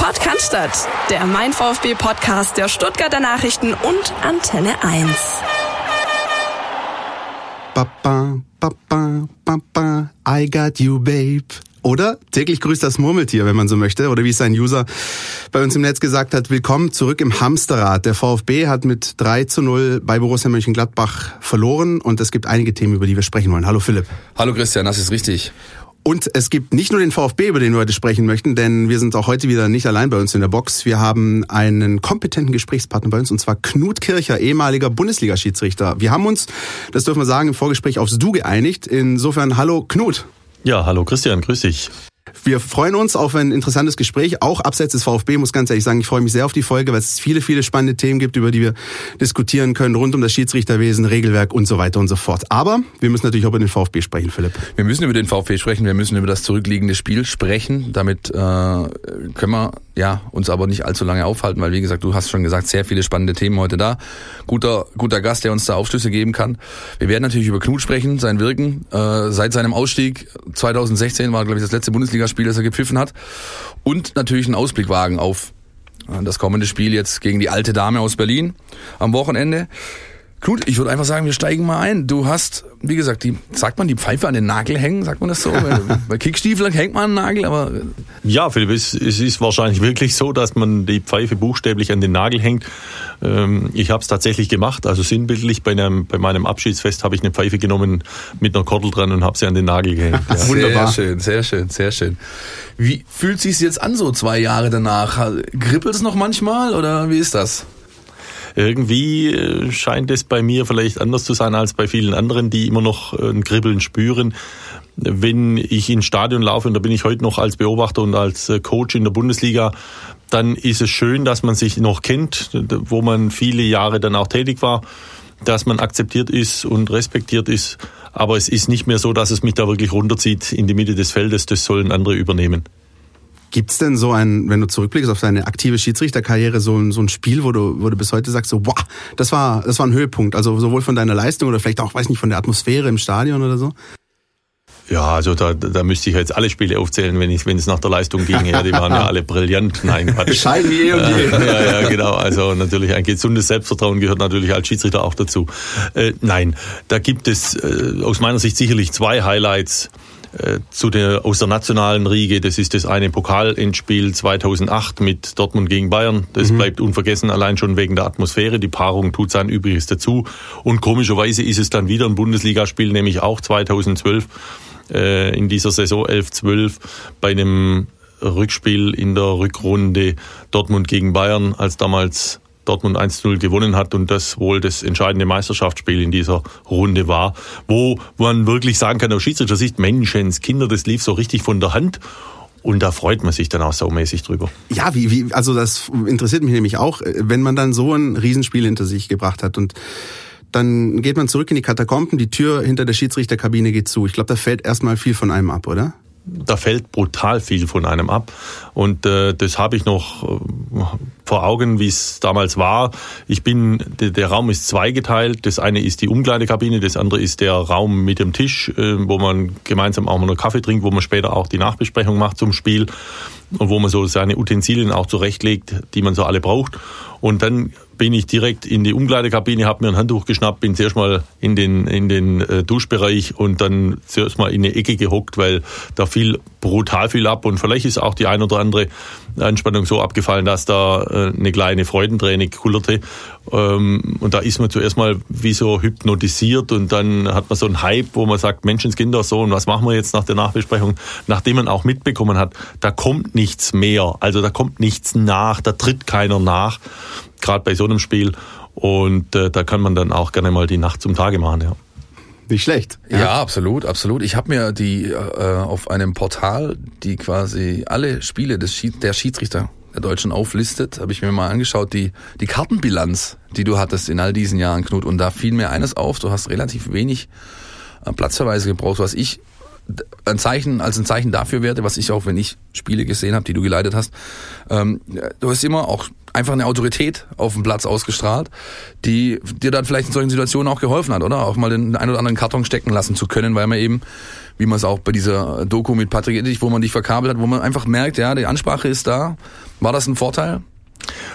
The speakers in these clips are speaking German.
Podcast, der Mein VfB Podcast der Stuttgarter Nachrichten und Antenne 1. Papa, Papa, Papa, I got you, babe. Oder täglich grüßt das Murmeltier, wenn man so möchte. Oder wie es ein User bei uns im Netz gesagt hat, willkommen zurück im Hamsterrad. Der VfB hat mit 3 zu 0 bei Borussia Mönchengladbach verloren und es gibt einige Themen, über die wir sprechen wollen. Hallo Philipp. Hallo Christian, das ist richtig. Und es gibt nicht nur den VfB, über den wir heute sprechen möchten, denn wir sind auch heute wieder nicht allein bei uns in der Box. Wir haben einen kompetenten Gesprächspartner bei uns, und zwar Knut Kircher, ehemaliger Bundesliga-Schiedsrichter. Wir haben uns, das dürfen wir sagen, im Vorgespräch aufs Du geeinigt. Insofern, hallo Knut. Ja, hallo Christian, grüß dich. Wir freuen uns auf ein interessantes Gespräch, auch abseits des VfB, muss ganz ehrlich sagen, ich freue mich sehr auf die Folge, weil es viele, viele spannende Themen gibt, über die wir diskutieren können, rund um das Schiedsrichterwesen, Regelwerk und so weiter und so fort. Aber wir müssen natürlich auch über den VfB sprechen, Philipp. Wir müssen über den VfB sprechen, wir müssen über das zurückliegende Spiel sprechen. Damit äh, können wir ja, uns aber nicht allzu lange aufhalten, weil wie gesagt, du hast schon gesagt, sehr viele spannende Themen heute da. Guter, guter Gast, der uns da Aufschlüsse geben kann. Wir werden natürlich über Knut sprechen, sein Wirken. Äh, seit seinem Ausstieg 2016 war, glaube ich, das letzte Bundesligaspiel, das er gepfiffen hat. Und natürlich einen Ausblick wagen auf äh, das kommende Spiel jetzt gegen die alte Dame aus Berlin am Wochenende. Knut, ich würde einfach sagen, wir steigen mal ein. Du hast, wie gesagt, die, sagt man die Pfeife an den Nagel hängen? Sagt man das so? Bei Kickstiefeln hängt man an den Nagel, aber. Ja, Philipp, es, es, ist wahrscheinlich wirklich so, dass man die Pfeife buchstäblich an den Nagel hängt. Ähm, ich habe es tatsächlich gemacht, also sinnbildlich. Bei, einem, bei meinem Abschiedsfest habe ich eine Pfeife genommen mit einer Kordel dran und habe sie an den Nagel gehängt. Ja. Wunderbar. Sehr schön, sehr schön, sehr schön. Wie fühlt sich jetzt an, so zwei Jahre danach? Kribbelt es noch manchmal oder wie ist das? Irgendwie äh, scheint es bei mir vielleicht anders zu sein als bei vielen anderen, die immer noch äh, ein Kribbeln spüren. Wenn ich ins Stadion laufe, und da bin ich heute noch als Beobachter und als äh, Coach in der Bundesliga, dann ist es schön, dass man sich noch kennt, wo man viele Jahre dann auch tätig war, dass man akzeptiert ist und respektiert ist. Aber es ist nicht mehr so, dass es mich da wirklich runterzieht in die Mitte des Feldes. Das sollen andere übernehmen. Gibt's denn so ein, wenn du zurückblickst auf deine aktive Schiedsrichterkarriere, so ein, so ein Spiel, wo du, wo du bis heute sagst, so, wow, das war, das war ein Höhepunkt, also sowohl von deiner Leistung oder vielleicht auch, weiß nicht, von der Atmosphäre im Stadion oder so? Ja, also da, da müsste ich jetzt alle Spiele aufzählen, wenn ich, wenn es nach der Leistung ging. Ja, die waren ja alle brillant. Nein, Quatsch. Bescheiden wie eh und je. Ja, ja, genau. Also natürlich ein gesundes Selbstvertrauen gehört natürlich als Schiedsrichter auch dazu. Äh, nein, da gibt es äh, aus meiner Sicht sicherlich zwei Highlights äh, zu der, aus der nationalen Riege. Das ist das eine Pokalendspiel 2008 mit Dortmund gegen Bayern. Das mhm. bleibt unvergessen, allein schon wegen der Atmosphäre. Die Paarung tut sein Übriges dazu. Und komischerweise ist es dann wieder ein Bundesligaspiel, nämlich auch 2012 äh, in dieser Saison 11-12 bei einem Rückspiel in der Rückrunde Dortmund gegen Bayern, als damals Dortmund 1-0 gewonnen hat und das wohl das entscheidende Meisterschaftsspiel in dieser Runde war, wo man wirklich sagen kann, aus Schiedsrichter Sicht, Menschens, Kinder, das lief so richtig von der Hand. Und da freut man sich dann auch saumäßig drüber. Ja, wie, wie, also das interessiert mich nämlich auch, wenn man dann so ein Riesenspiel hinter sich gebracht hat und dann geht man zurück in die Katakomben, die Tür hinter der Schiedsrichterkabine geht zu. Ich glaube, da fällt erstmal viel von einem ab, oder? Da fällt brutal viel von einem ab. Und äh, das habe ich noch äh, vor Augen, wie es damals war. Ich bin, der, der, Raum ist zweigeteilt. Das eine ist die Umkleidekabine, das andere ist der Raum mit dem Tisch, äh, wo man gemeinsam auch mal einen Kaffee trinkt, wo man später auch die Nachbesprechung macht zum Spiel und wo man so seine Utensilien auch zurechtlegt, die man so alle braucht. Und dann bin ich direkt in die Umkleidekabine, habe mir ein Handtuch geschnappt, bin zuerst mal in den, in den äh, Duschbereich und dann zuerst mal in eine Ecke gehockt, weil da fiel brutal viel ab. Und vielleicht ist auch die ein oder andere Anspannung so abgefallen, dass da äh, eine kleine Freudenträne kullerte. Ähm, und da ist man zuerst mal wie so hypnotisiert und dann hat man so einen Hype, wo man sagt, Menschenskinder, so und was machen wir jetzt nach der Nachbesprechung, nachdem man auch mitbekommen hat, da kommt nichts mehr, also da kommt nichts nach, da tritt keiner nach gerade bei so einem Spiel. Und äh, da kann man dann auch gerne mal die Nacht zum Tage machen, ja. Nicht schlecht. Ja, ja absolut, absolut. Ich habe mir die äh, auf einem Portal, die quasi alle Spiele des Schied der Schiedsrichter der Deutschen auflistet, habe ich mir mal angeschaut, die, die Kartenbilanz, die du hattest in all diesen Jahren, Knut. Und da fiel mir eines auf, du hast relativ wenig äh, Platzverweise gebraucht, was ich ein Zeichen, als ein Zeichen dafür werte, was ich auch, wenn ich Spiele gesehen habe, die du geleitet hast. Ähm, du hast immer auch einfach eine Autorität auf dem Platz ausgestrahlt, die dir dann vielleicht in solchen Situationen auch geholfen hat, oder? Auch mal den einen oder anderen Karton stecken lassen zu können, weil man eben wie man es auch bei dieser Doku mit Patrick Eddig, wo man dich verkabelt hat, wo man einfach merkt, ja, die Ansprache ist da. War das ein Vorteil?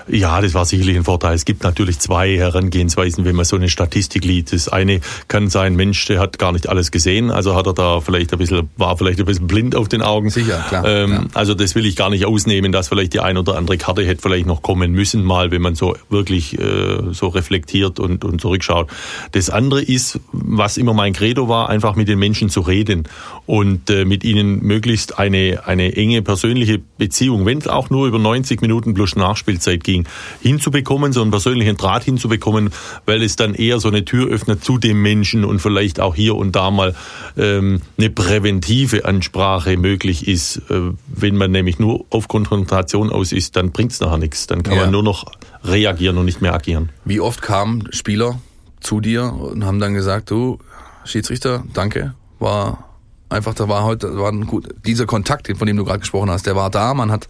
Ja, das war sicherlich ein Vorteil. Es gibt natürlich zwei Herangehensweisen, wenn man so eine Statistik liest. Das eine kann sein, Mensch, der hat gar nicht alles gesehen, also hat er da vielleicht ein bisschen, war vielleicht ein bisschen blind auf den Augen. Sicher, klar. Ähm, ja. Also das will ich gar nicht ausnehmen, dass vielleicht die ein oder andere Karte hätte vielleicht noch kommen müssen, mal, wenn man so wirklich äh, so reflektiert und, und zurückschaut. Das andere ist, was immer mein Credo war, einfach mit den Menschen zu reden und äh, mit ihnen möglichst eine, eine enge persönliche Beziehung, wenn es auch nur über 90 Minuten plus Nachspielzeit ging, hinzubekommen, so einen persönlichen Draht hinzubekommen, weil es dann eher so eine Tür öffnet zu dem Menschen und vielleicht auch hier und da mal ähm, eine präventive Ansprache möglich ist. Äh, wenn man nämlich nur auf Konfrontation aus ist, dann bringt es nachher nichts. Dann kann ja. man nur noch reagieren und nicht mehr agieren. Wie oft kamen Spieler zu dir und haben dann gesagt, du Schiedsrichter, danke, war einfach, da war heute, war ein gut, dieser Kontakt, von dem du gerade gesprochen hast, der war da, man hat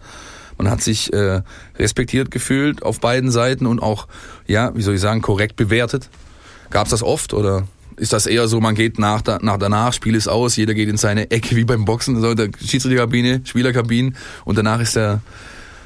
man hat sich äh, respektiert gefühlt auf beiden Seiten und auch, ja, wie soll ich sagen, korrekt bewertet. Gab es das oft oder ist das eher so, man geht nach, nach danach, Spiel ist aus, jeder geht in seine Ecke wie beim Boxen, so der Schiedsrichterkabine, Spielerkabine und danach ist der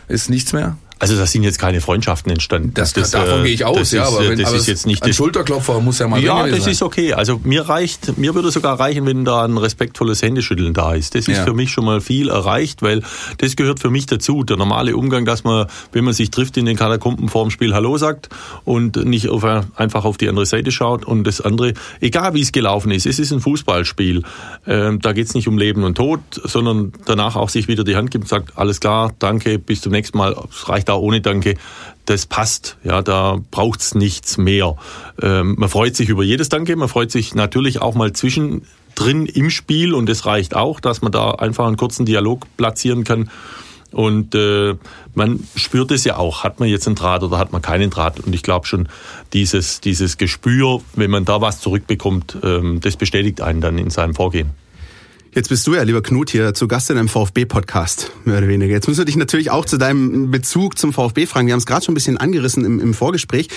ist nichts mehr? Also da sind jetzt keine Freundschaften entstanden. Das, das davon äh, gehe ich aus, ja, ist, aber wenn, das aber ist jetzt nicht ein Schulterklopfer muss ja mal Ja, das sein. ist okay. Also mir reicht, mir würde sogar reichen, wenn da ein respektvolles Händeschütteln da ist. Das ist ja. für mich schon mal viel erreicht, weil das gehört für mich dazu. Der normale Umgang, dass man, wenn man sich trifft in den Katakomben vor dem Spiel Hallo sagt und nicht auf, einfach auf die andere Seite schaut und das andere, egal wie es gelaufen ist, es ist ein Fußballspiel. Ähm, da geht es nicht um Leben und Tod, sondern danach auch sich wieder die Hand gibt und sagt, alles klar, danke, bis zum nächsten Mal. Es reicht da ohne Danke, das passt. Ja, da braucht's nichts mehr. Ähm, man freut sich über jedes Danke, man freut sich natürlich auch mal zwischendrin im Spiel und es reicht auch, dass man da einfach einen kurzen Dialog platzieren kann. Und äh, man spürt es ja auch, hat man jetzt einen Draht oder hat man keinen Draht. Und ich glaube schon, dieses, dieses Gespür, wenn man da was zurückbekommt, ähm, das bestätigt einen dann in seinem Vorgehen. Jetzt bist du ja, lieber Knut, hier zu Gast in einem VfB-Podcast, mehr oder weniger. Jetzt müssen wir dich natürlich auch zu deinem Bezug zum VfB fragen. Wir haben es gerade schon ein bisschen angerissen im, im Vorgespräch,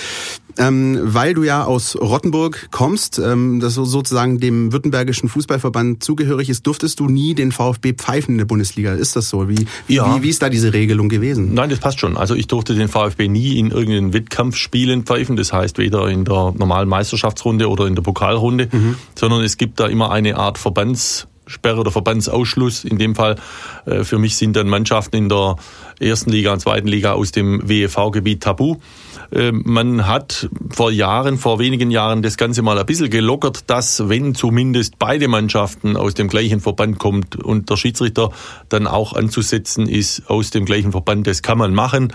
ähm, weil du ja aus Rottenburg kommst, ähm, das sozusagen dem württembergischen Fußballverband zugehörig ist, durftest du nie den VfB pfeifen in der Bundesliga. Ist das so? Wie, wie, ja. wie, wie ist da diese Regelung gewesen? Nein, das passt schon. Also ich durfte den VfB nie in irgendeinen Wettkampfspielen pfeifen. Das heißt weder in der normalen Meisterschaftsrunde oder in der Pokalrunde, mhm. sondern es gibt da immer eine Art Verbands Sperre oder Verbandsausschluss. In dem Fall äh, für mich sind dann Mannschaften in der ersten Liga und zweiten Liga aus dem WEV-Gebiet tabu. Ähm, man hat vor Jahren, vor wenigen Jahren das Ganze mal ein bisschen gelockert, dass wenn zumindest beide Mannschaften aus dem gleichen Verband kommt und der Schiedsrichter dann auch anzusetzen ist aus dem gleichen Verband, das kann man machen.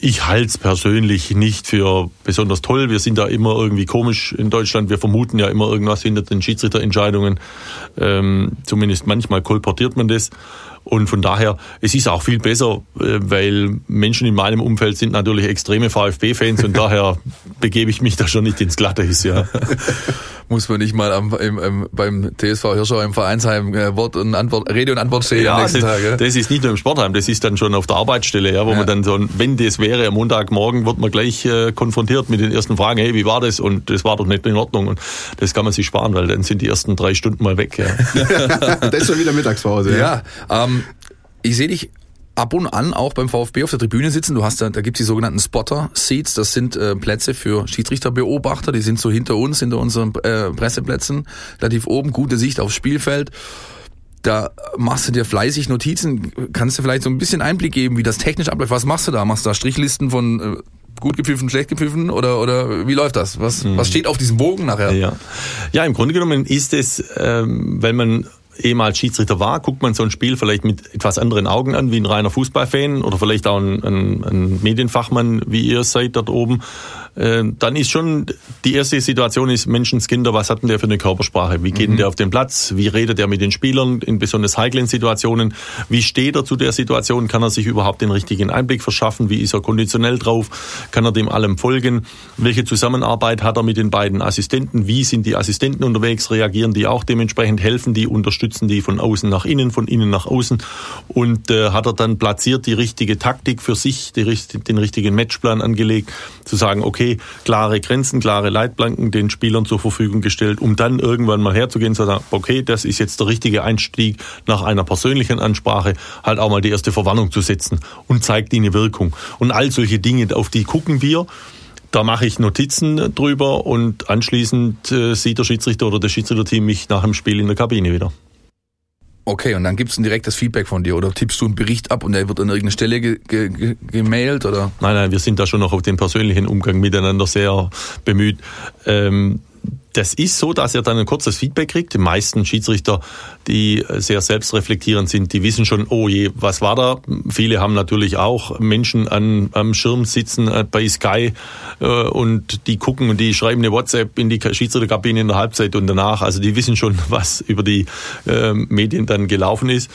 Ich halte es persönlich nicht für besonders toll. Wir sind da immer irgendwie komisch in Deutschland. Wir vermuten ja immer irgendwas hinter den Schiedsrichterentscheidungen. Ähm, zumindest manchmal kolportiert man das. Und von daher, es ist auch viel besser, äh, weil Menschen in meinem Umfeld sind natürlich extreme VfB-Fans und daher begebe ich mich da schon nicht ins Glatteis, ja. Muss man nicht mal am, im, im, beim TSV Hirschau im Vereinsheim äh, Wort und Antwort, Rede und Antwort stehen ja, am nächsten das, Tag. Ja? Das ist nicht nur im Sportheim, das ist dann schon auf der Arbeitsstelle, ja, wo ja. man dann so, wenn das wäre, am Montagmorgen wird man gleich äh, konfrontiert mit den ersten Fragen, hey, wie war das? Und das war doch nicht in Ordnung. Und das kann man sich sparen, weil dann sind die ersten drei Stunden mal weg. Ja. das ist schon wieder Mittagspause. Ja, ja ähm, ich sehe dich ab und an auch beim VfB auf der Tribüne sitzen. Du hast da, da gibt's die sogenannten Spotter-Seats. Das sind äh, Plätze für Schiedsrichterbeobachter. Die sind so hinter uns, hinter unseren äh, Presseplätzen, relativ oben, gute Sicht aufs Spielfeld. Da machst du dir fleißig Notizen. Kannst du vielleicht so ein bisschen Einblick geben, wie das technisch abläuft? Was machst du da? Machst du da Strichlisten von äh, gut gepfiffen, schlecht gepfiffen oder oder wie läuft das? Was hm. was steht auf diesem Bogen nachher? Ja, ja im Grunde genommen ist es, ähm, wenn man ehemals Schiedsrichter war, guckt man so ein Spiel vielleicht mit etwas anderen Augen an, wie ein reiner Fußballfan oder vielleicht auch ein, ein, ein Medienfachmann, wie ihr seid dort oben. Äh, dann ist schon die erste Situation ist Menschenskinder, was hat denn der für eine Körpersprache? Wie geht mhm. denn der auf den Platz? Wie redet er mit den Spielern in besonders heiklen Situationen? Wie steht er zu der Situation? Kann er sich überhaupt den richtigen Einblick verschaffen? Wie ist er konditionell drauf? Kann er dem allem folgen? Welche Zusammenarbeit hat er mit den beiden Assistenten? Wie sind die Assistenten unterwegs? Reagieren die auch dementsprechend? Helfen die? Unterstützen die von außen nach innen, von innen nach außen? Und äh, hat er dann platziert die richtige Taktik für sich, die, den richtigen Matchplan angelegt, zu sagen, okay, klare Grenzen, klare Leitplanken den Spielern zur Verfügung gestellt, um dann irgendwann mal herzugehen und zu sagen, okay, das ist jetzt der richtige Einstieg nach einer persönlichen Ansprache, halt auch mal die erste Verwarnung zu setzen und zeigt ihnen Wirkung. Und all solche Dinge, auf die gucken wir. Da mache ich Notizen drüber und anschließend äh, sieht der Schiedsrichter oder das Schiedsrichterteam mich nach dem Spiel in der Kabine wieder. Okay, und dann gibt's ein direktes Feedback von dir oder tippst du einen Bericht ab und der wird an irgendeine Stelle ge ge gemailt oder? Nein, nein, wir sind da schon noch auf den persönlichen Umgang miteinander sehr bemüht. Ähm, das ist so, dass er dann ein kurzes Feedback kriegt. Die meisten Schiedsrichter, die sehr selbstreflektierend sind, die wissen schon, oh je, was war da? Viele haben natürlich auch Menschen an, am Schirm sitzen äh, bei Sky äh, und die gucken und die schreiben eine WhatsApp in die Schiedsrichterkabine in der Halbzeit und danach. Also die wissen schon, was über die äh, Medien dann gelaufen ist.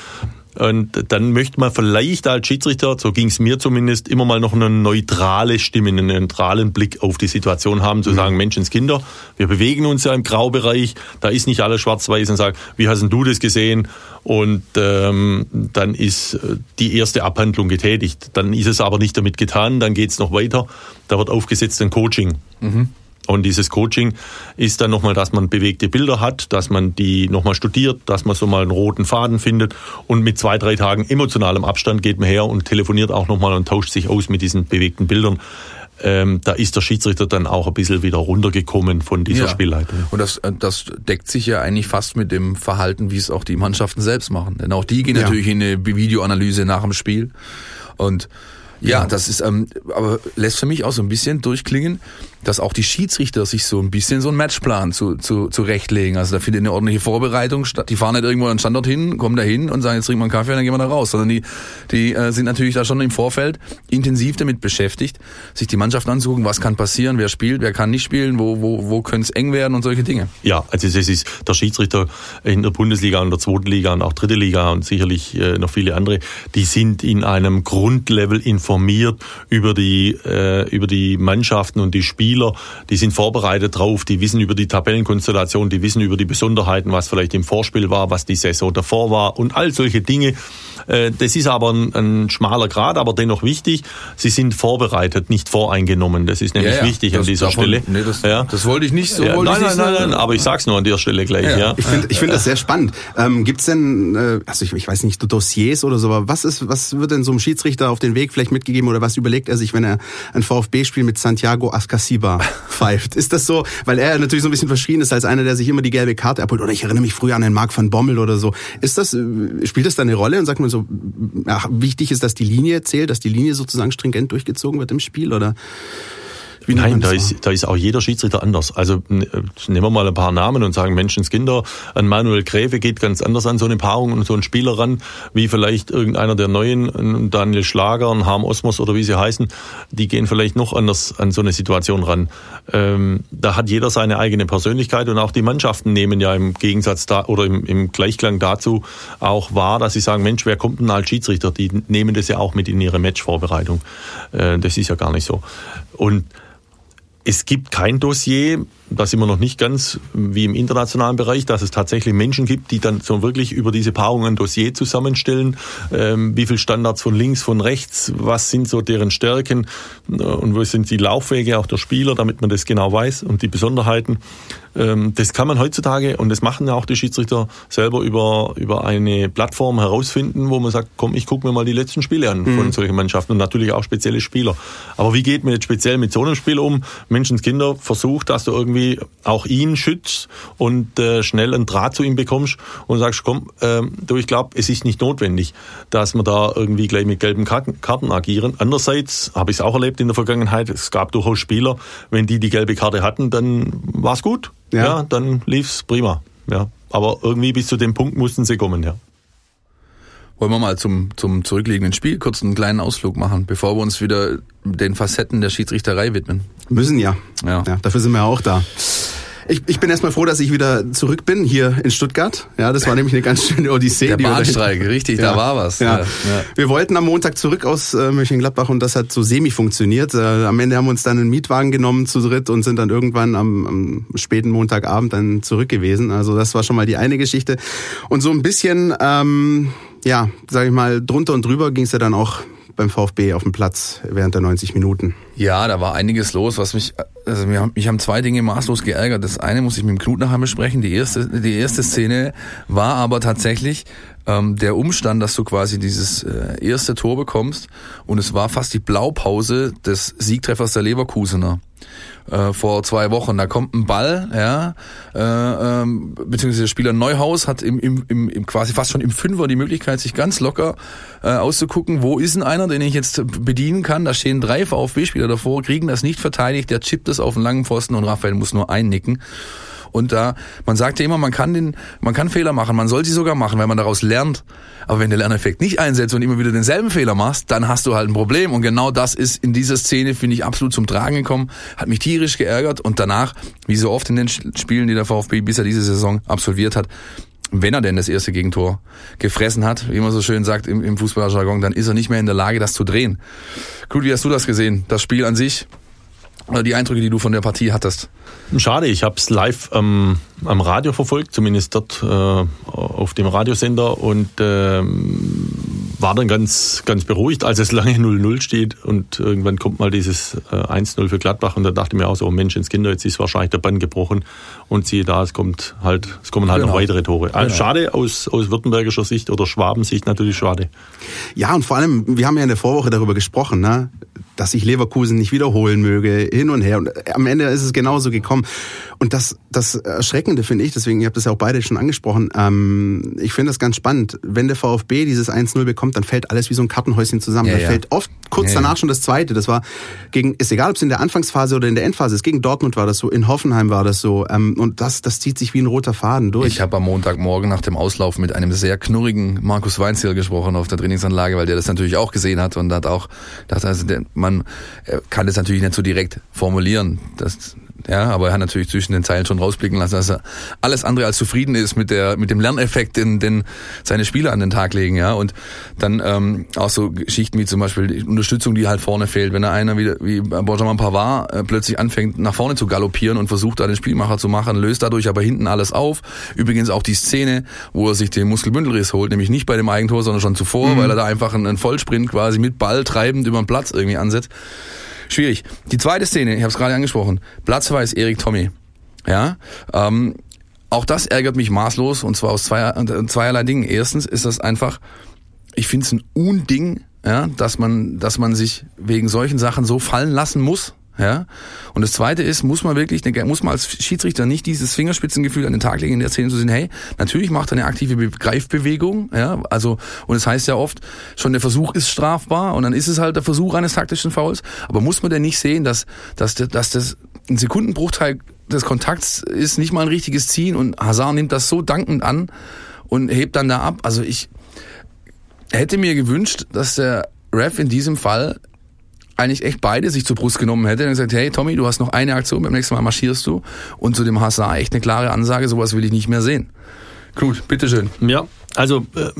Und dann möchte man vielleicht als Schiedsrichter, so ging es mir zumindest, immer mal noch eine neutrale Stimme, einen neutralen Blick auf die Situation haben, zu mhm. sagen, Menschenskinder, wir bewegen uns ja im Graubereich, da ist nicht alles schwarz-weiß und sagen, wie hast du das gesehen? Und ähm, dann ist äh, die erste Abhandlung getätigt. Dann ist es aber nicht damit getan, dann geht es noch weiter. Da wird aufgesetzt ein Coaching. Mhm. Und dieses Coaching ist dann nochmal, dass man bewegte Bilder hat, dass man die nochmal studiert, dass man so mal einen roten Faden findet und mit zwei, drei Tagen emotionalem Abstand geht man her und telefoniert auch nochmal und tauscht sich aus mit diesen bewegten Bildern. Ähm, da ist der Schiedsrichter dann auch ein bisschen wieder runtergekommen von dieser ja. Spielleitung. Und das, äh, das deckt sich ja eigentlich fast mit dem Verhalten, wie es auch die Mannschaften selbst machen. Denn auch die gehen ja. natürlich in eine Videoanalyse nach dem Spiel und ja, das ist, ähm, aber lässt für mich auch so ein bisschen durchklingen, dass auch die Schiedsrichter sich so ein bisschen so einen Matchplan zu, zu, zurechtlegen. Also da findet eine ordentliche Vorbereitung statt. Die fahren nicht irgendwo an den Standort hin, kommen da hin und sagen, jetzt trinken wir einen Kaffee und dann gehen wir da raus. Sondern die, die äh, sind natürlich da schon im Vorfeld intensiv damit beschäftigt, sich die Mannschaft anzugucken, was kann passieren, wer spielt, wer kann nicht spielen, wo, wo, wo könnte es eng werden und solche Dinge. Ja, also es ist der Schiedsrichter in der Bundesliga und der zweiten Liga und auch dritte Liga und sicherlich äh, noch viele andere, die sind in einem Grundlevel informiert über die, äh, über die Mannschaften und die Spiele Spieler, die sind vorbereitet drauf, die wissen über die Tabellenkonstellation, die wissen über die Besonderheiten, was vielleicht im Vorspiel war, was die Saison davor war und all solche Dinge. Äh, das ist aber ein, ein schmaler Grad, aber dennoch wichtig. Sie sind vorbereitet, nicht voreingenommen. Das ist nämlich ja, ja. wichtig das, an dieser davon, Stelle. Nee, das, ja. das wollte ich nicht so. Ja, nein, nein, nein, nein, aber ich sag's nur an der Stelle gleich. Ja. Ich finde ich finde das sehr spannend. Ähm, Gibt denn, äh, also ich, ich weiß nicht, Dossiers oder so, aber was ist, was wird denn so einem Schiedsrichter auf den Weg vielleicht mitgegeben oder was überlegt er sich, wenn er ein VfB-Spiel mit Santiago Ascasiba Silva pfeift. Ist das so, weil er natürlich so ein bisschen verschrien ist als einer, der sich immer die gelbe Karte abholt? Oder ich erinnere mich früher an den Marc van Bommel oder so. Ist das, äh, spielt das da eine Rolle und sagt man so, ach, wichtig ist, dass die Linie zählt, dass die Linie sozusagen stringent durchgezogen wird im Spiel oder? Wie Nein, da ist, da ist auch jeder Schiedsrichter anders. Also äh, nehmen wir mal ein paar Namen und sagen Menschenskinder. Ein Manuel Gräfe geht ganz anders an so eine Paarung und so einen Spieler ran, wie vielleicht irgendeiner der Neuen, Daniel Schlager, ein Harm Osmos oder wie sie heißen. Die gehen vielleicht noch anders an so eine Situation ran. Ähm, da hat jeder seine eigene Persönlichkeit und auch die Mannschaften nehmen ja im Gegensatz da oder im, im Gleichklang dazu auch wahr, dass sie sagen, Mensch, wer kommt denn als Schiedsrichter? Die nehmen das ja auch mit in ihre Matchvorbereitung. Äh, das ist ja gar nicht so. Und es gibt kein Dossier, da sind wir noch nicht ganz wie im internationalen Bereich, dass es tatsächlich Menschen gibt, die dann so wirklich über diese Paarungen ein Dossier zusammenstellen. Ähm, wie viel Standards von links, von rechts, was sind so deren Stärken äh, und wo sind die Laufwege auch der Spieler, damit man das genau weiß und die Besonderheiten. Ähm, das kann man heutzutage und das machen ja auch die Schiedsrichter selber über, über eine Plattform herausfinden, wo man sagt, komm, ich gucke mir mal die letzten Spiele an mhm. von solchen Mannschaften und natürlich auch spezielle Spieler. Aber wie geht man jetzt speziell mit so einem Spiel um? Menschenskinder versucht, dass du irgendwie irgendwie auch ihn schützt und äh, schnell einen Draht zu ihm bekommst und sagst, komm, äh, du, ich glaube, es ist nicht notwendig, dass wir da irgendwie gleich mit gelben Karten, Karten agieren. Andererseits habe ich es auch erlebt in der Vergangenheit, es gab durchaus Spieler, wenn die die gelbe Karte hatten, dann war es gut. Ja. ja, dann lief's prima. Ja, aber irgendwie bis zu dem Punkt mussten sie kommen, ja. Wollen wir mal zum, zum zurückliegenden Spiel kurz einen kleinen Ausflug machen, bevor wir uns wieder den Facetten der Schiedsrichterei widmen? Müssen ja. Ja. ja dafür sind wir auch da. Ich, ich bin erstmal froh, dass ich wieder zurück bin hier in Stuttgart. Ja, das war nämlich eine ganz schöne Odyssee. Der Bahnstreik, richtig, ja. da war was. Ja. ja. Wir wollten am Montag zurück aus äh, Mönchengladbach und das hat so semi funktioniert. Äh, am Ende haben wir uns dann einen Mietwagen genommen zu dritt und sind dann irgendwann am, am späten Montagabend dann zurück gewesen. Also das war schon mal die eine Geschichte. Und so ein bisschen, ähm, ja, sag ich mal, drunter und drüber ging es ja dann auch beim VfB auf dem Platz während der 90 Minuten? Ja, da war einiges los, was mich, also mich mich haben zwei Dinge maßlos geärgert. Das eine muss ich mit dem Knut nachher besprechen. Die erste, die erste Szene war aber tatsächlich ähm, der Umstand, dass du quasi dieses äh, erste Tor bekommst und es war fast die Blaupause des Siegtreffers der Leverkusener äh, vor zwei Wochen. Da kommt ein Ball, ja, äh, ähm, beziehungsweise der Spieler Neuhaus hat im, im, im, im quasi fast schon im Fünfer die Möglichkeit, sich ganz locker äh, auszugucken, wo ist denn einer, den ich jetzt bedienen kann. Da stehen drei VfB-Spieler davor, kriegen das nicht verteidigt, der chippt es auf den langen Pfosten und Raphael muss nur einnicken. Und da, man sagt ja immer, man kann den, man kann Fehler machen, man soll sie sogar machen, weil man daraus lernt. Aber wenn der Lerneffekt nicht einsetzt und immer wieder denselben Fehler machst, dann hast du halt ein Problem. Und genau das ist in dieser Szene, finde ich, absolut zum Tragen gekommen. Hat mich tierisch geärgert. Und danach, wie so oft in den Spielen, die der VfB bisher diese Saison absolviert hat, wenn er denn das erste Gegentor gefressen hat, wie man so schön sagt im, im Fußballerjargon, dann ist er nicht mehr in der Lage, das zu drehen. Gut, wie hast du das gesehen? Das Spiel an sich? Oder die Eindrücke, die du von der Partie hattest? Schade, ich habe es live ähm, am Radio verfolgt, zumindest dort äh, auf dem Radiosender und ähm, war dann ganz, ganz beruhigt, als es lange 0-0 steht und irgendwann kommt mal dieses äh, 1-0 für Gladbach und da dachte ich mir auch so, oh Mensch, ins Kinder, jetzt ist wahrscheinlich der Bann gebrochen und siehe da, es kommt halt, es kommen halt genau. noch weitere Tore. Genau. Schade aus, aus württembergischer Sicht oder Schwabensicht natürlich schade. Ja, und vor allem, wir haben ja in der Vorwoche darüber gesprochen, ne? Dass sich Leverkusen nicht wiederholen möge, hin und her. Und am Ende ist es genauso gekommen. Und das, das Erschreckende finde ich, deswegen, ihr habt das ja auch beide schon angesprochen, ähm, ich finde das ganz spannend. Wenn der VfB dieses 1-0 bekommt, dann fällt alles wie so ein Kartenhäuschen zusammen. Ja, da ja. fällt oft kurz ja, danach schon das zweite. Das war gegen, ist egal, ob es in der Anfangsphase oder in der Endphase ist. Gegen Dortmund war das so, in Hoffenheim war das so. Ähm, und das, das zieht sich wie ein roter Faden durch. Ich habe am Montagmorgen nach dem Auslauf mit einem sehr knurrigen Markus Weinziel gesprochen auf der Trainingsanlage, weil der das natürlich auch gesehen hat und hat auch, dachte, also der, man kann das natürlich nicht so direkt formulieren. Das, ja, aber er hat natürlich zwischen den Zeilen schon rausblicken lassen, dass er alles andere als zufrieden ist mit der mit dem Lerneffekt, den, den seine Spieler an den Tag legen, ja. Und dann ähm, auch so Geschichten wie zum Beispiel die Unterstützung, die halt vorne fehlt, wenn er einer wie, wie Benjamin Pavard äh, plötzlich anfängt nach vorne zu galoppieren und versucht da den Spielmacher zu machen, löst dadurch aber hinten alles auf. Übrigens auch die Szene, wo er sich den Muskelbündelriss holt, nämlich nicht bei dem Eigentor, sondern schon zuvor, mhm. weil er da einfach einen, einen Vollsprint quasi mit Ball treibend über den Platz irgendwie ansetzt. Schwierig. Die zweite Szene, ich habe es gerade angesprochen, Platzverweis Erik Tommy. Ja, ähm, auch das ärgert mich maßlos und zwar aus zwei, äh, zweierlei Dingen. Erstens ist das einfach, ich finde es ein Unding, ja, dass man, dass man sich wegen solchen Sachen so fallen lassen muss. Ja. Und das Zweite ist, muss man wirklich, muss man als Schiedsrichter nicht dieses Fingerspitzengefühl an den Tag legen, in der Szene zu sehen, hey, natürlich macht er eine aktive Greifbewegung, ja, also, und es das heißt ja oft, schon der Versuch ist strafbar und dann ist es halt der Versuch eines taktischen Fouls, aber muss man denn nicht sehen, dass, dass, dass das ein Sekundenbruchteil des Kontakts ist, nicht mal ein richtiges Ziehen und Hazard nimmt das so dankend an und hebt dann da ab, also ich hätte mir gewünscht, dass der Ref in diesem Fall eigentlich echt beide sich zur Brust genommen hätte und gesagt, hey Tommy, du hast noch eine Aktion, beim nächsten Mal marschierst du. Und zu dem Hazard echt eine klare Ansage, sowas will ich nicht mehr sehen. Gut, bitteschön. Ja, also äh,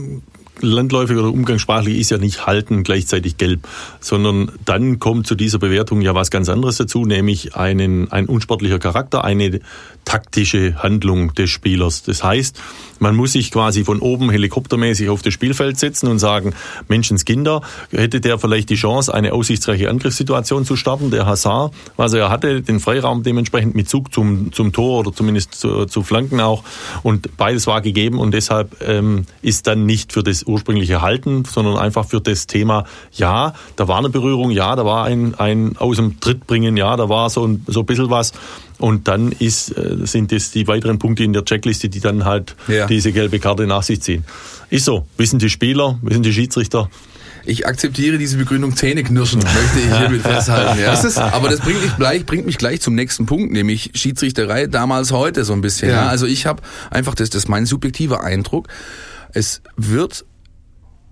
landläufig oder umgangssprachlich ist ja nicht halten gleichzeitig gelb, sondern dann kommt zu dieser Bewertung ja was ganz anderes dazu, nämlich einen, ein unsportlicher Charakter, eine taktische Handlung des Spielers. Das heißt, man muss sich quasi von oben helikoptermäßig auf das Spielfeld setzen und sagen, Menschenskinder, hätte der vielleicht die Chance, eine aussichtsreiche Angriffssituation zu starten, der Hazard, was er hatte, den Freiraum dementsprechend mit Zug zum, zum Tor oder zumindest zu, zu Flanken auch. Und beides war gegeben und deshalb ähm, ist dann nicht für das ursprüngliche Halten, sondern einfach für das Thema, ja, da war eine Berührung, ja, da war ein, ein aus dem Tritt bringen, ja, da war so ein, so ein bisschen was. Und dann ist, äh, sind das die weiteren Punkte in der Checkliste, die dann halt ja. diese gelbe Karte nach sich ziehen. Ist so. Wissen die Spieler, wissen die Schiedsrichter. Ich akzeptiere diese Begründung Zähneknirschen, möchte ich hiermit festhalten. Ja. Das Aber das bringt mich, gleich, bringt mich gleich zum nächsten Punkt, nämlich Schiedsrichterei damals heute so ein bisschen. Ja. ja. Also ich habe einfach, das, das ist mein subjektiver Eindruck, es wird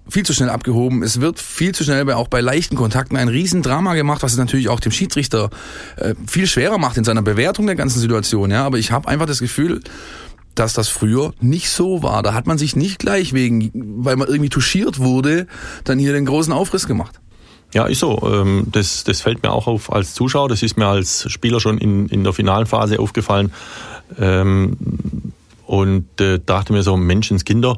viel zu schnell abgehoben. Es wird viel zu schnell bei, auch bei leichten Kontakten ein Riesendrama gemacht, was es natürlich auch dem Schiedsrichter äh, viel schwerer macht in seiner Bewertung der ganzen Situation. Ja, aber ich habe einfach das Gefühl, dass das früher nicht so war. Da hat man sich nicht gleich wegen, weil man irgendwie touchiert wurde, dann hier den großen Aufriss gemacht. Ja, ist so. Ähm, das, das fällt mir auch auf als Zuschauer. Das ist mir als Spieler schon in, in der finalen Phase aufgefallen. Ähm, und äh, dachte mir so, Menschenskinder,